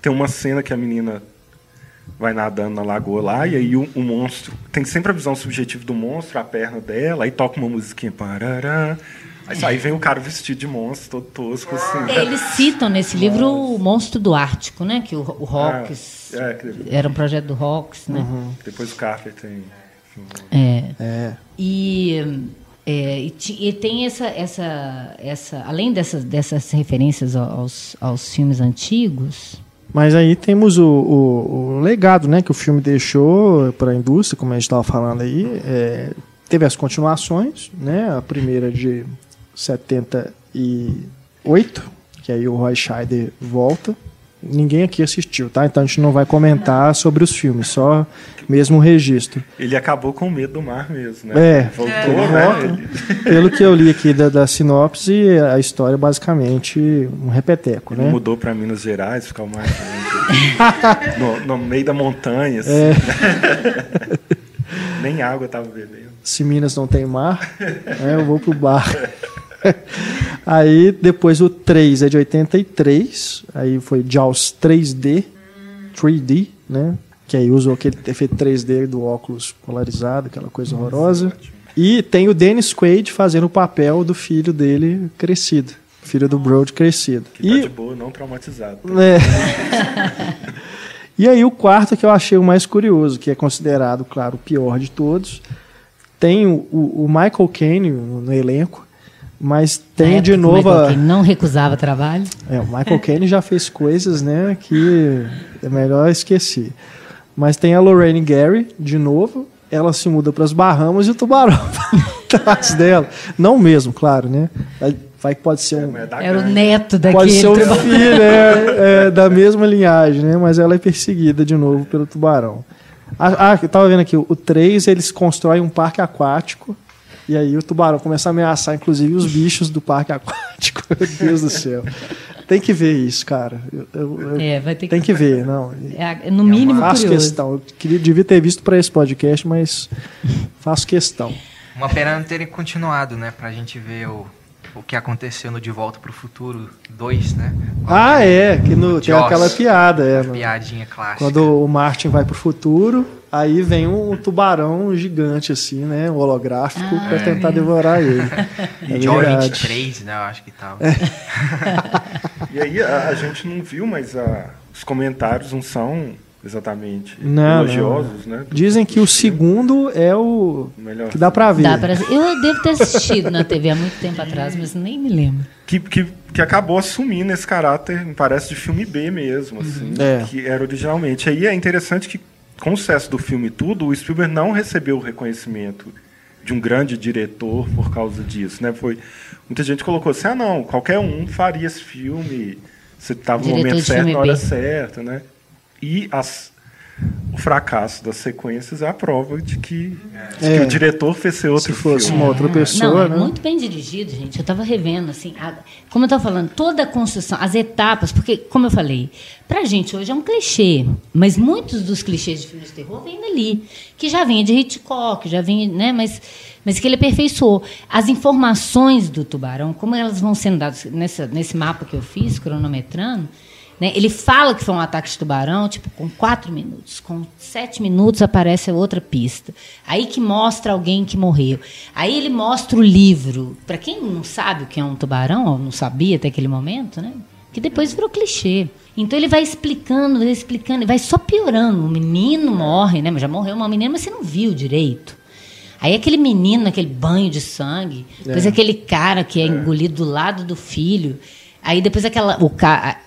S2: Tem uma cena que a menina vai nadando na lagoa lá, e aí o, o monstro. Tem sempre a visão subjetiva do monstro, a perna dela, aí toca uma musiquinha. Parará, aí, aí vem o cara vestido de monstro, todo tosco, assim.
S4: Eles citam nesse livro o Monstro do Ártico, né? Que o, o Hawks.
S2: É, que
S4: Era um projeto do Hawks, né?
S2: depois o Carter tem.
S4: É.
S1: É.
S4: E, é, e, e tem essa, essa, essa. Além dessas, dessas referências aos, aos filmes antigos.
S1: Mas aí temos o, o- o legado né, que o filme deixou para a indústria, como a gente estava falando aí. É, teve as continuações, né? A primeira de 78, que aí o Roy Scheider volta. Ninguém aqui assistiu, tá? Então a gente não vai comentar sobre os filmes, só mesmo o registro.
S2: Ele acabou com medo do mar mesmo, né?
S1: É,
S2: Voltou,
S1: ele
S2: né?
S1: Pelo que eu li aqui da, da sinopse, a história é basicamente um repeteco,
S2: Ele
S1: né?
S2: mudou para Minas Gerais, ficou mais no, no meio da montanha, assim. Nem água estava bebendo.
S1: se Minas não tem mar, né, eu vou pro bar. aí depois o 3 é de 83, aí foi Jaws 3D, 3D, né? Que aí usou aquele efeito 3D do óculos polarizado, aquela coisa horrorosa. E tem o Dennis Quaid fazendo o papel do filho dele crescido, filho do Brody crescido.
S2: Que tá
S1: E
S2: de boa, não traumatizado.
S1: é. e aí o quarto que eu achei o mais curioso, que é considerado, claro, o pior de todos. Tem o, o- o Michael Caine no, no elenco, mas tem
S4: época
S1: de novo.
S4: Michael
S1: a-
S4: Caine não recusava trabalho.
S1: é, o Michael Caine já fez coisas, né, que é melhor esquecer. Mas tem a Lorraine Gary de novo. Ela se muda para as Bahamas e o tubarão vai atrás dela. Não mesmo, claro, né? Vai, que pode ser um,
S2: É da
S4: Era o neto daquele.
S1: Pode ser o
S4: traba-
S1: filho é, é, da mesma linhagem, né? Mas ela é perseguida de novo pelo tubarão. Ah, ah, eu tava vendo aqui, o 3 eles constroem um parque aquático e aí o tubarão começa a ameaçar, inclusive, os bichos do parque aquático. Meu Deus do céu. Tem que ver isso, cara. Eu- eu- eu-
S4: É, vai ter que.
S1: tem que ver, não.
S4: É, no mínimo
S1: faço
S4: curioso.
S1: questão. Eu queria, devia ter visto para esse podcast, mas faço questão.
S3: Uma pena não terem continuado, né? Pra gente ver o, o que aconteceu no De Volta pro Futuro 2, né?
S1: Ah, é, que no, tem
S3: Jaws.
S1: aquela piada, é.
S3: Piadinha clássica.
S1: Quando o Martin vai pro futuro, aí vem um tubarão gigante, assim, né? Um holográfico,
S4: Ah,
S1: pra tentar devorar ele.
S3: E
S1: É verdade.
S3: 23, né? Eu acho que tava.
S2: E aí a, a gente não viu, mas a- os comentários não são exatamente
S1: Não,
S2: elogiosos, né? do-
S1: Dizem que o segundo é o
S2: melhor
S1: que dá pra ver.
S4: Dá pra- Eu devo ter assistido na TV há muito tempo atrás, mas nem me lembro.
S2: que, que, que acabou assumindo esse caráter, me parece, de filme B mesmo, assim,
S1: É.
S2: que era originalmente. Aí é interessante que, com o sucesso do filme e tudo, o Spielberg não recebeu o reconhecimento de um grande diretor por causa disso, né? Foi muita gente colocou assim, ah, não, qualquer um faria esse filme, você estava no momento certo, na hora
S4: B.
S2: certa, né? E as, o fracasso das sequências é a prova de que, de
S1: É.
S2: que o diretor fez ser outro
S1: Se fosse
S2: filme.
S1: uma outra
S4: Não,
S1: pessoa,
S4: é
S1: né?
S4: muito bem dirigido, gente. Eu estava revendo, assim, a- como eu estava falando, toda a construção, as etapas, porque, como eu falei, pra gente hoje é um clichê, mas muitos dos clichês de filmes de terror vêm dali, que já vinha de Hitchcock, já vinha, né, mas, mas que ele aperfeiçoou. As informações do tubarão, como elas vão sendo dadas nessa, nesse mapa que eu fiz, cronometrando, né, ele fala que foi um ataque de tubarão, tipo, com quatro minutos. Com sete minutos aparece outra pista. Aí que mostra alguém que morreu. Aí ele mostra o livro. Para quem não sabe o que é um tubarão, ou não sabia até aquele momento, né? Que depois virou clichê. Então ele vai explicando, vai explicando, e vai só piorando. O menino morre, né? Já morreu uma menina, mas você não viu direito. Aí aquele menino, aquele banho de sangue, depois aquele cara que é engolido do lado do filho. Aí depois aquela. O, ca,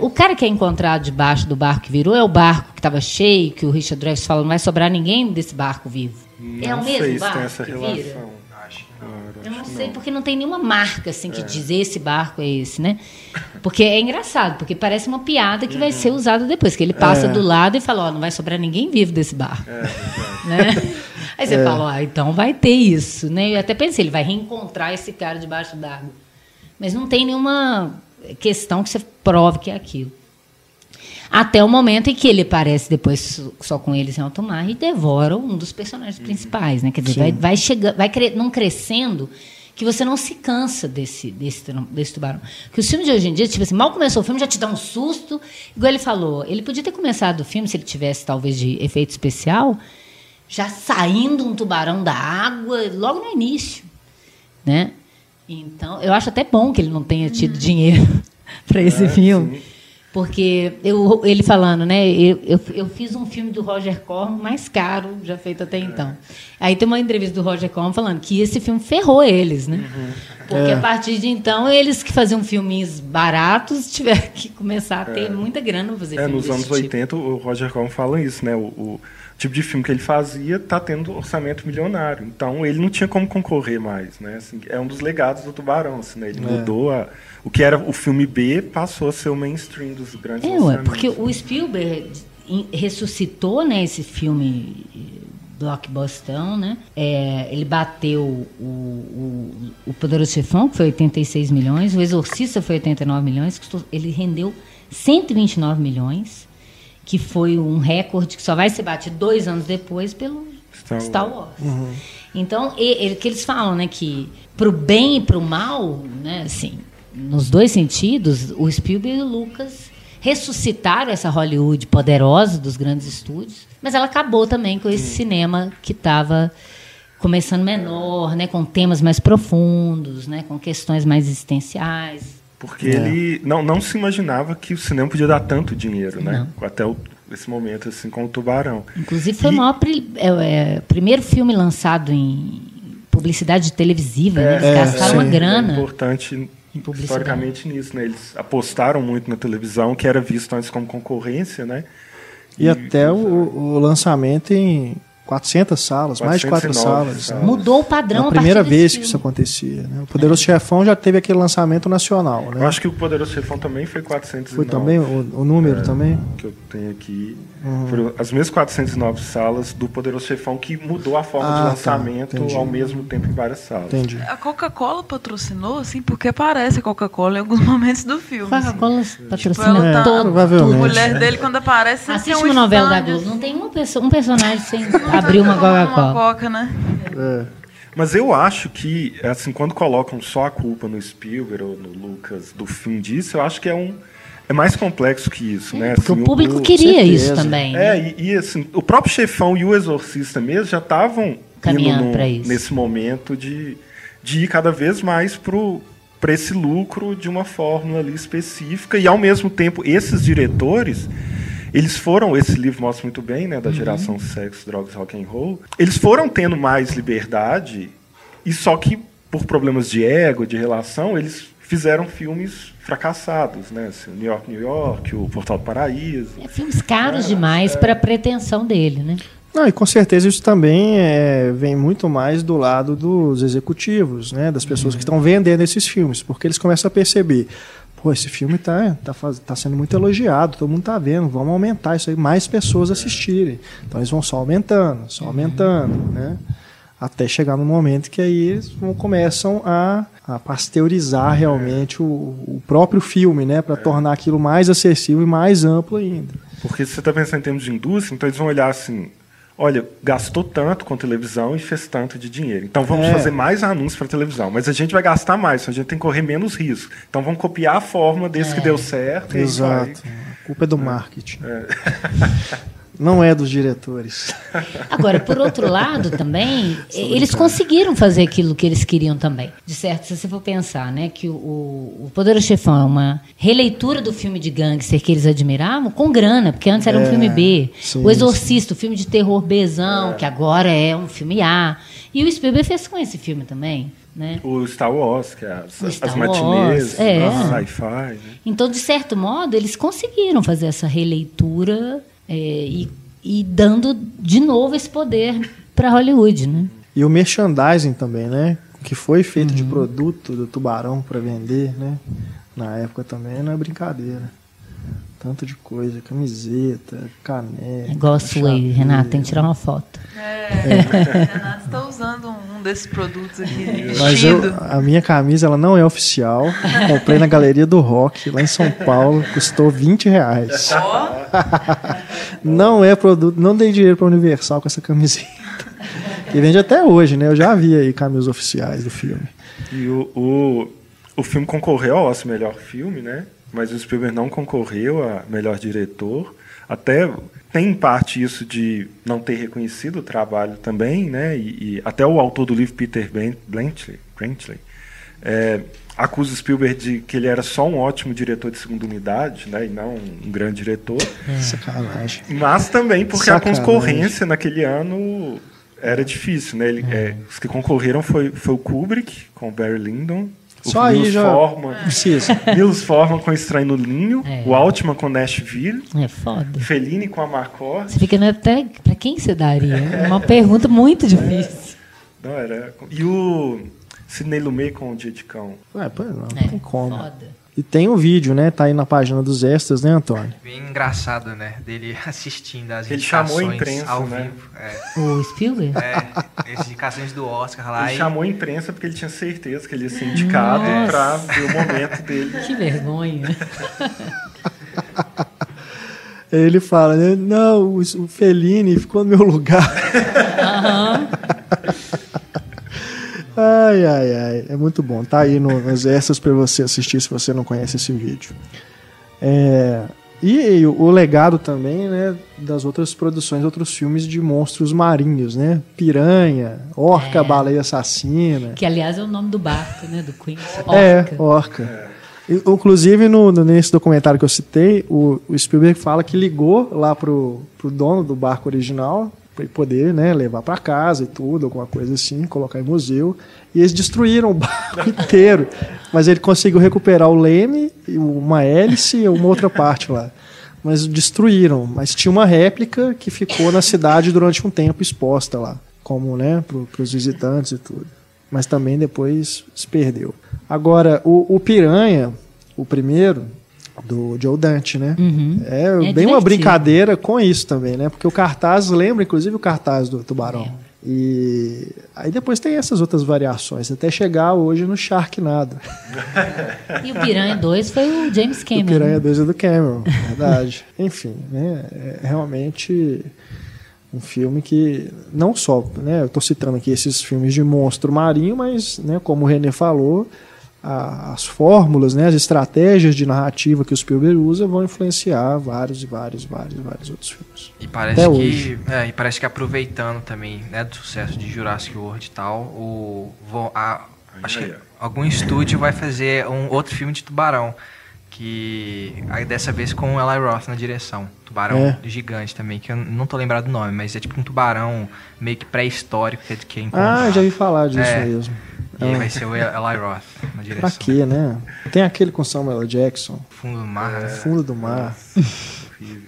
S4: o cara que é encontrado debaixo do barco que virou é o barco que estava cheio, que o Richard Dreyfuss fala, não vai sobrar ninguém desse barco vivo. é
S2: Não
S4: o
S2: sei
S4: mesmo
S2: se
S4: barco
S2: tem essa
S4: que
S2: relação.
S4: vira?
S3: acho.
S4: Eu não sei, porque não tem nenhuma marca assim que é. diz esse barco é esse, né? Porque é engraçado, porque parece uma piada que uhum. vai ser usada depois, que ele passa é. do lado e fala, ó, oh, não vai sobrar ninguém vivo desse barco. É, né? Aí você é. fala, ah, então vai ter isso, né? Eu até pensei, ele vai reencontrar esse cara debaixo d'água. Mas não tem nenhuma questão que você prove que é aquilo. Até o momento em que ele aparece depois só com eles em alto mar e devora um dos personagens principais, né? Quer dizer, vai, vai chegando, vai cre não crescendo que você não se cansa desse, desse, desse tubarão. Que os filmes de hoje em dia, tipo assim, mal começou o filme, já te dá um susto. Igual ele falou, ele podia ter começado o filme, se ele tivesse talvez de efeito especial, já saindo um tubarão da água logo no início, né? Então, eu acho até bom que ele não tenha tido uhum. dinheiro para esse é, filme. Sim. Porque eu, ele falando, né? Eu, eu, eu, fiz um filme do Roger Corman mais caro já feito até então. Aí tem uma entrevista do Roger Corman falando que esse filme ferrou eles, né? Uhum. Porque é. a partir de então, eles que faziam filmes baratos tiveram que começar a ter é. muita grana para fazer
S2: é, Nos anos tipo. 80, o Roger Corman fala isso, né? O, o, tipo de filme que ele fazia está tendo orçamento milionário. Então, ele não tinha como concorrer mais, né? Assim, é um dos legados do Tubarão, assim, né? Ele é. mudou a o que era o filme B passou a ser o mainstream dos grandes
S4: é, ué, porque o Spielberg ressuscitou né, esse filme blockbustão, né? É, ele bateu o, o, o Poderoso Chefão, que foi 86 milhões, o Exorcista foi 89 milhões, ele rendeu 129 milhões, que foi um recorde que só vai ser batido dois anos depois pelo Star, Star Wars. Uhum. Então, ele, que eles falam, né, que pro bem e pro mal, né, assim, nos dois sentidos, o Spielberg e o Lucas ressuscitaram essa Hollywood poderosa dos grandes estúdios, mas ela acabou também com esse Sim. cinema que estava começando menor, né, com temas mais profundos, né, com questões mais existenciais.
S2: Porque é. ele não, não se imaginava que o cinema podia dar tanto dinheiro, né? Não. Até o, esse momento, assim, com o Tubarão.
S4: Inclusive, foi e... o maior é, é, primeiro filme lançado em publicidade televisiva, né? Eles é, gastaram uma grana.
S2: É importante historicamente nisso, né? Eles apostaram muito na televisão, que era visto antes como concorrência, né?
S1: E, e até o, o, lançamento em 400 salas, mais de 4 salas. salas.
S4: Mudou o padrão.
S1: É a primeira vez que isso acontecia. Né? O Poderoso é. Chefão já teve aquele lançamento nacional. Né?
S2: Eu acho que o Poderoso Chefão também foi 409.
S1: Foi também o, o número é, também?
S2: Que eu tenho aqui. Uhum. Foram as mesmas 409 salas do Poderoso Chefão que mudou a forma ah, de tá. lançamento tá, ao mesmo tempo em várias salas.
S1: Entendi.
S5: A Coca-Cola patrocinou, assim, porque aparece a Coca-Cola em alguns momentos do filme. Coca-Cola
S4: assim. patrocina tipo,
S5: tá, todo, provavelmente. A mulher dele, quando aparece,
S4: Assiste uma novela da Globo. Não tem uma pessoa, um personagem sem abrir uma Coca-Cola.
S5: Uma Coca, né?
S2: É. Mas eu acho que, assim, quando colocam só a culpa no Spielberg ou no Lucas do fim disso, eu acho que é um é mais complexo que isso, né?
S4: Porque assim, o público o, queria isso também.
S2: É, né? e, e, assim, o próprio chefão e o exorcista mesmo já estavam caminhando para isso nesse momento de, de ir cada vez mais para esse lucro de uma fórmula ali específica e ao mesmo tempo esses diretores eles foram esse livro mostra muito bem né da uhum. geração uhum. sexo drogas rock and roll eles foram tendo mais liberdade e só que por problemas de ego de relação eles fizeram filmes fracassados, né? Assim, New York, New York, o Portal do Paraíso.
S4: É, filmes caros é, demais é. para a pretensão dele, né?
S1: Não, e com certeza isso também é, vem muito mais do lado dos executivos, né? Das pessoas uhum. que estão vendendo esses filmes, porque eles começam a perceber, pô, esse filme está tá, tá sendo muito elogiado, todo mundo está vendo, vamos aumentar isso aí, mais pessoas assistirem. Então eles vão só aumentando, só aumentando, né? Até chegar no momento que aí eles começam a, a pasteurizar realmente o, o, próprio filme, né? Para é. tornar aquilo mais acessível e mais amplo ainda.
S2: Porque se você está pensando em termos de indústria, então eles vão olhar assim, olha, gastou tanto com televisão e fez tanto de dinheiro. Então vamos é. fazer mais anúncios para televisão, mas a gente vai gastar mais, então a gente tem que correr menos risco. Então vamos copiar a forma desse é. que deu certo.
S1: Exato. Vai... A culpa é do marketing. É. Não é dos diretores.
S4: Agora, por outro lado, também, eles conseguiram fazer aquilo que eles queriam também. De certo, se você for pensar, né, que o, o Poderoso Chefão é uma releitura do filme de gangster que eles admiravam com grana, porque antes era um é, filme B. Sim, o Exorcista, sim. o filme de terror Bzão, é. que agora é um filme A. E o Spielberg fez com esse filme também. Né?
S2: O Star Wars, que é as, as matinês, é. sci-fi. Né?
S4: Então, de certo modo, eles conseguiram fazer essa releitura é, e, e dando de novo esse poder para Hollywood, né?
S1: E o merchandising também, né? Que foi feito uhum. de produto do tubarão para vender, né? Na época também não é brincadeira. Tanto de coisa, camiseta, caneca.
S4: Gosto aí, Renato, tem que tirar uma foto.
S5: É, é. Renato está usando um desses produtos aqui.
S1: Mas eu, a minha camisa ela não é oficial. Comprei na Galeria do Rock, lá em São Paulo, custou 20 reais. não é produto, não dei dinheiro para Universal com essa camiseta. Que vende até hoje, né? Eu já vi aí camisas oficiais do filme.
S2: E o, o, o filme concorreu ao Oscar Melhor Filme, né? Mas o Spielberg não concorreu a melhor diretor. Até tem em parte isso de não ter reconhecido o trabalho também, né? E, e até o autor do livro, Peter Blantley é, acusa o Spielberg de que ele era só um ótimo diretor de segunda unidade, né? E não um grande diretor.
S1: É. Sacanagem.
S2: Mas também porque Sacanagem. a concorrência naquele ano era difícil, né? Ele, é. É, os que concorreram foi, foi o Kubrick com o Barry Lyndon,
S1: só aí já
S2: Forman. Nils Forman com Estranho no Ninho, é. o Altman com Nashville.
S4: É foda.
S2: Fellini com a Marcor.
S4: Você fica até pra quem você daria? É uma pergunta muito difícil.
S2: Não, era. E o Sidney Lumet com o Dia de Cão.
S1: Ué, pô, não, não é, tem como. Foda. E tem um vídeo, né? Tá aí na página dos extras, né, Antônio?
S3: Bem engraçado, né? Dele assistindo as
S2: Ele chamou a imprensa, ao né? vivo.
S4: É. O Spielberg?
S3: É, as indicações do Oscar lá.
S2: Ele e... chamou a imprensa porque ele tinha certeza que ele ia ser indicado para ver o momento dele.
S4: Que vergonha.
S1: Ele fala, né? Não, o Fellini ficou no meu lugar. Aham. Ai, ai, ai. É muito bom. Tá aí no, nos extras para você assistir se você não conhece esse vídeo. É, e, e, o legado também, né, das outras produções, outros filmes de monstros marinhos, né? Piranha, Orca, é. Baleia Assassina.
S4: Que, aliás, é o nome do barco, né, do Queen.
S1: É, Orca. É, Orca. Inclusive, no, nesse documentário que eu citei, o, o Spielberg fala que ligou lá pro, pro dono do barco original, poder né, levar para casa e tudo, alguma coisa assim, colocar em museu. E eles destruíram o barco inteiro. Mas ele conseguiu recuperar o leme, uma hélice e uma outra parte lá. Mas destruíram. Mas tinha uma réplica que ficou na cidade durante um tempo exposta lá, como né, para os visitantes e tudo. Mas também depois se perdeu. Agora, o, o Piranha, o primeiro, do Joe Dante, né? Uhum. É, é, bem divertido. uma brincadeira com isso também, né? Porque o cartaz lembra, inclusive, o cartaz do Tubarão. É. E aí depois tem essas outras variações, até chegar hoje no Sharknado.
S4: E o Piranha 2 foi o James Cameron. O
S1: Piranha 2 é do Cameron, verdade. Enfim, né? É realmente um filme que não só, né? Eu estou citando aqui esses filmes de monstro marinho, mas, né? Como o René falou, a, as fórmulas, né, as estratégias de narrativa que o Spielberg usa vão influenciar vários e vários, vários, vários outros filmes.
S3: E parece Até que, hoje. É, e parece que aproveitando também, né, do sucesso de Jurassic World e tal, o a, acho que algum estúdio vai fazer um outro filme de tubarão que aí dessa vez com o Eli Roth na direção. Tubarão é. gigante também, que eu não tô lembrado do nome, mas é tipo um tubarão meio que pré-histórico que é de quem
S1: Ah, já vi falar disso é. mesmo.
S3: E aí vai ser o Eli Roth na direção.
S1: Pra quê, né? Tem aquele com Samuel Jackson.
S3: Fundo do mar.
S1: É, fundo do mar.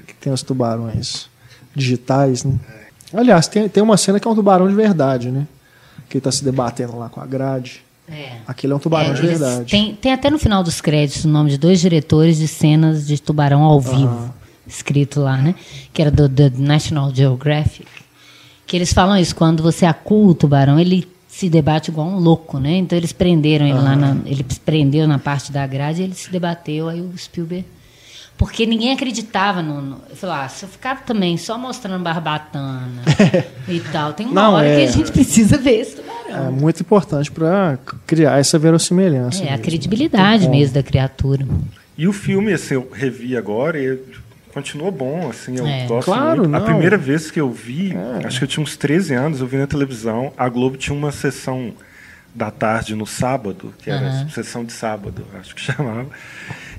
S1: que tem os tubarões digitais, né? É. Aliás, tem, tem uma cena que é um tubarão de verdade, né? Que ele tá se debatendo lá com a grade. É. Aquele é um tubarão é, de verdade.
S4: Tem, tem até no final dos créditos o nome de dois diretores de cenas de tubarão ao vivo. Escrito lá, né? Que era do, do National Geographic. Que eles falam isso, quando você acua o tubarão, ele se debate igual um louco, né? Então eles prenderam ele uhum. lá, na, ele prendeu na parte da grade, e ele se debateu, aí o Spielberg porque ninguém acreditava no. no eu falei, ah, se eu ficar também só mostrando barbatana e tal, tem uma Não, hora é, que a gente precisa ver esse tubarão.
S1: É muito importante para criar essa verossimilhança.
S4: É, mesmo. a credibilidade mesmo da criatura.
S2: E o filme, assim, eu revi agora e continuou bom, assim, eu
S1: é.
S2: gosto
S1: claro, muito.
S2: Não. A primeira vez que eu vi, é. acho que eu tinha uns 13 anos, eu vi na televisão, a Globo tinha uma sessão da tarde no sábado, que era uhum. sessão de sábado, acho que chamava.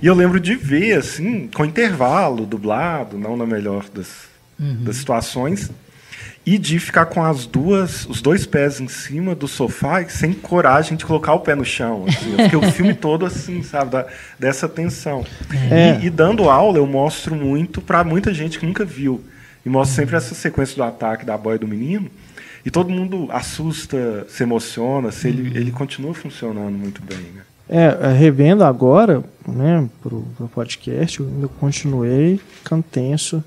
S2: E eu lembro de ver, assim, com intervalo, dublado, não na melhor das, uhum. das situações, e de ficar com as duas, os dois pés em cima do sofá sem coragem de colocar o pé no chão. Assim. Eu fiquei o filme todo assim, sabe, da, dessa tensão. É. E, e, dando aula eu mostro muito para muita gente que nunca viu. E mostra sempre essa sequência do ataque da boia do menino. E todo mundo assusta, se emociona, se ele, ele continua funcionando muito bem. Né?
S1: É, revendo agora, né, pro, pro podcast, eu continuei ficando tenso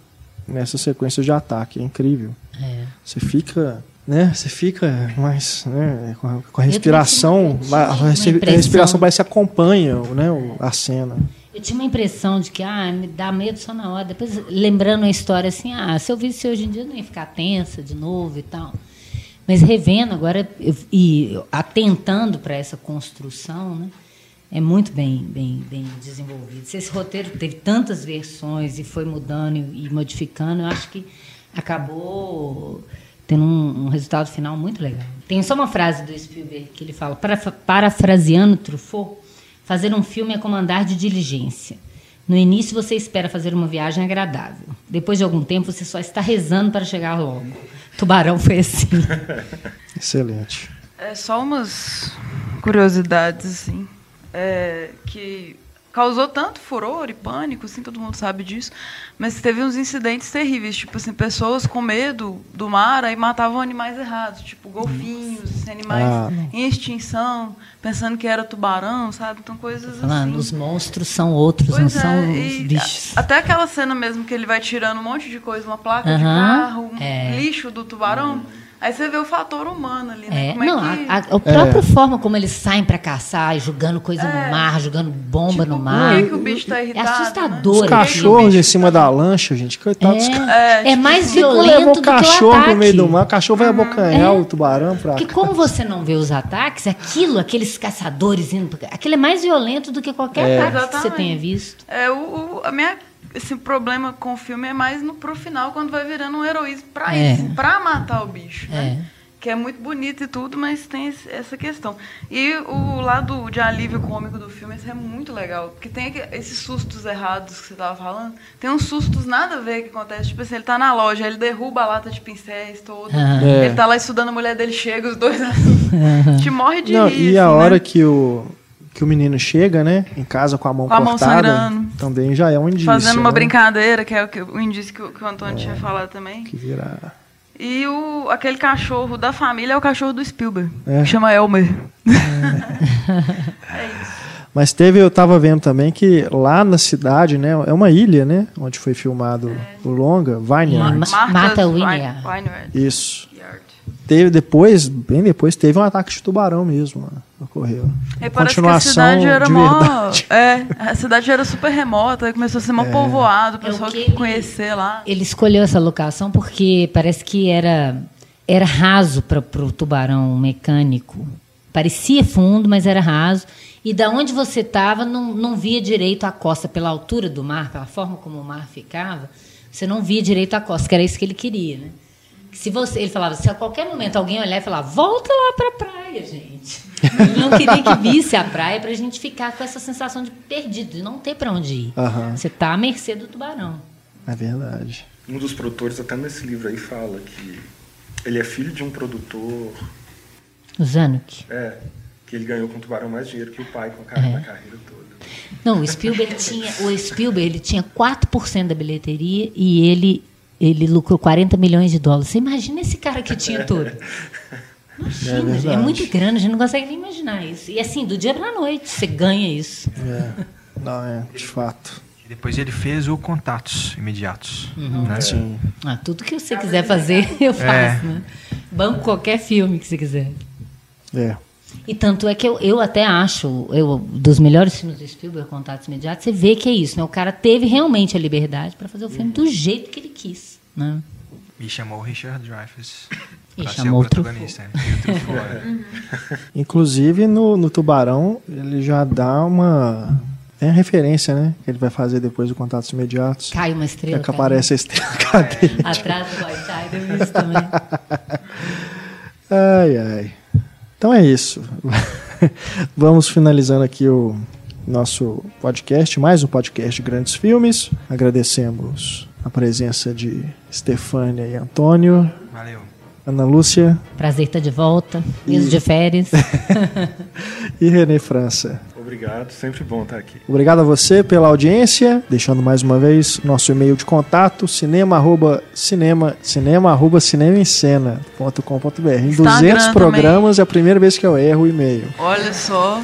S1: nessa sequência de ataque. É incrível.
S4: É.
S1: Você fica né? Você fica mais né, com, a, com a respiração, a, a, respiração parece que acompanha né, a cena.
S4: Eu tinha uma impressão de que ah, me dá medo só na hora. Depois, lembrando a história assim, ah, se eu visse hoje em dia, eu não ia ficar tensa de novo e tal. Mas revendo agora eu, e atentando para essa construção, né, é muito bem, bem, bem desenvolvido. Se esse roteiro teve tantas versões e foi mudando e, e modificando, eu acho que acabou tendo um, um, resultado final muito legal. Tem só uma frase do Spielberg que ele fala, para, parafraseando Truffaut, fazer um filme é como andar de diligência. No início você espera fazer uma viagem agradável. Depois de algum tempo você só está rezando para chegar logo. Tubarão foi assim.
S1: Excelente.
S5: É só umas curiosidades assim, é, que causou tanto furor e pânico, assim, todo mundo sabe disso, mas teve uns incidentes terríveis, tipo assim, pessoas com medo do mar aí matavam animais errados, tipo golfinhos, assim, animais ah. em extinção, pensando que era tubarão, sabe? Então coisas
S4: Falando,
S5: assim.
S4: Os monstros são outros, pois não é, são os bichos.
S5: Até aquela cena mesmo que ele vai tirando um monte de coisa, uma placa uh -huh, de carro, um é. lixo do tubarão. Aí você vê o fator humano ali, né?
S4: É, não, é que... a, a, a própria é. forma como eles saem para caçar, jogando coisa é. no mar, jogando bomba tipo, no mar.
S5: Como é que o bicho tá irritado?
S4: É assustador. Né?
S1: Os cachorros em cima da lancha, gente, coitados.
S4: É, é, tipo, mais violento levou o
S1: cachorro no meio do mar, o cachorro vai uhum. abocanhar o tubarão pra
S4: Porque como você não vê os ataques, aquilo, aqueles caçadores indo, aquilo é mais violento do que qualquer ataque Exatamente. que você tenha visto.
S5: É o, o a minha esse problema com o filme é mais no pro final, quando vai virando um heroísmo para é. isso, para matar o bicho, né? É. Que é muito bonito e tudo, mas tem essa questão. E o lado de alívio cômico do filme é muito legal. Porque tem esses sustos errados que você estava falando. Tem uns sustos nada a ver que acontece. Tipo assim, ele está na loja, ele derruba a lata de pincéis toda. É. Ele está lá estudando, a mulher dele chega, os dois assim, te morre de
S1: Não,
S5: rir.
S1: E a assim, hora né? que o que o menino chega, né, em casa com a mão com cortada, a mão também já é um indício.
S5: Fazendo uma
S1: né?
S5: brincadeira, que é o, que, o indício que, que o Antônio é, tinha falado também.
S1: Que vira...
S5: E o, aquele cachorro da família é o cachorro do Spielberg, é. que chama Elmer.
S1: É. é isso. Mas teve, eu estava vendo também que lá na cidade, né, é uma ilha, né, onde foi filmado é. o longa, Vineyard.
S4: Mata Vineyard.
S1: Isso teve depois, bem depois, teve um ataque de tubarão mesmo. Ocorreu.
S5: E Continuação que a cidade era mó, é, a cidade era super remota, começou a ser mó é. povoado, o pessoal é que conhecer lá.
S4: Ele escolheu essa locação porque parece que era era raso para o tubarão mecânico. Parecia fundo, mas era raso. E da onde você estava, não, não via direito a costa pela altura do mar, pela forma como o mar ficava. Você não via direito a costa, que era isso que ele queria, né? Se você, ele falava, se a qualquer momento alguém olhar e falar, volta lá para a praia, gente. Ele não queria que visse a praia para a gente ficar com essa sensação de perdido, de não ter para onde ir.
S1: Uhum.
S4: Você está à mercê do tubarão.
S1: É verdade.
S2: Um dos produtores, até nesse livro aí, fala que ele é filho de um produtor.
S4: O Zanuck.
S2: É, que ele ganhou com o tubarão mais dinheiro que o pai com a, é. carreira toda.
S4: Não, o Spielberg tinha, o Spielberg ele tinha 4% da bilheteria e ele ele lucrou 40 milhões de dólares. Você imagina esse cara que tinha tudo. Imagina, é, é, muito grande, a gente não consegue nem imaginar isso. E assim, do dia para a noite, você ganha isso.
S1: É. Não, é, de fato.
S3: E depois ele fez o contatos imediatos.
S4: Uhum. Né? Sim. Ah, tudo que você quiser fazer, eu faço. É. Né? Banco qualquer filme que você quiser.
S1: É.
S4: E tanto é que eu, eu até acho, eu, dos melhores filmes do Spielberg, Contatos Imediatos, você vê que é isso, né? O cara teve realmente a liberdade para fazer o filme do jeito que ele quis, né?
S3: E chamou o Richard Dreyfuss
S4: e chamou o protagonista.
S1: Né? Inclusive, no, no Tubarão, ele já dá uma... Tem a referência, né? Que ele vai fazer depois do Contatos Imediatos.
S4: Cai uma estrela.
S1: Que aparece a estrela cadente.
S4: Atrás do White vi isso também.
S1: ai, ai. Então é isso. Vamos finalizando aqui o nosso podcast, mais um podcast de grandes filmes. Agradecemos a presença de Stefânia e Antônio.
S3: Valeu.
S1: Ana Lúcia.
S4: Prazer estar de volta, mesmo e... de férias.
S1: e Renê França.
S2: Obrigado. sempre bom estar aqui.
S1: Obrigado a você pela audiência, deixando mais uma vez nosso e-mail de contato, cinema arroba, cinema, cinema arroba cinemaencena.com.br. Em 200 programas é a primeira vez que eu erro o e-mail.
S5: Olha só.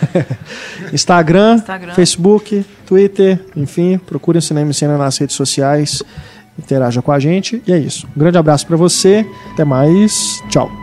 S1: Instagram, Instagram, Facebook, Twitter, enfim, procure o Cinema em Cena nas redes sociais, interaja com a gente e é isso. Um grande abraço para você, até mais, tchau.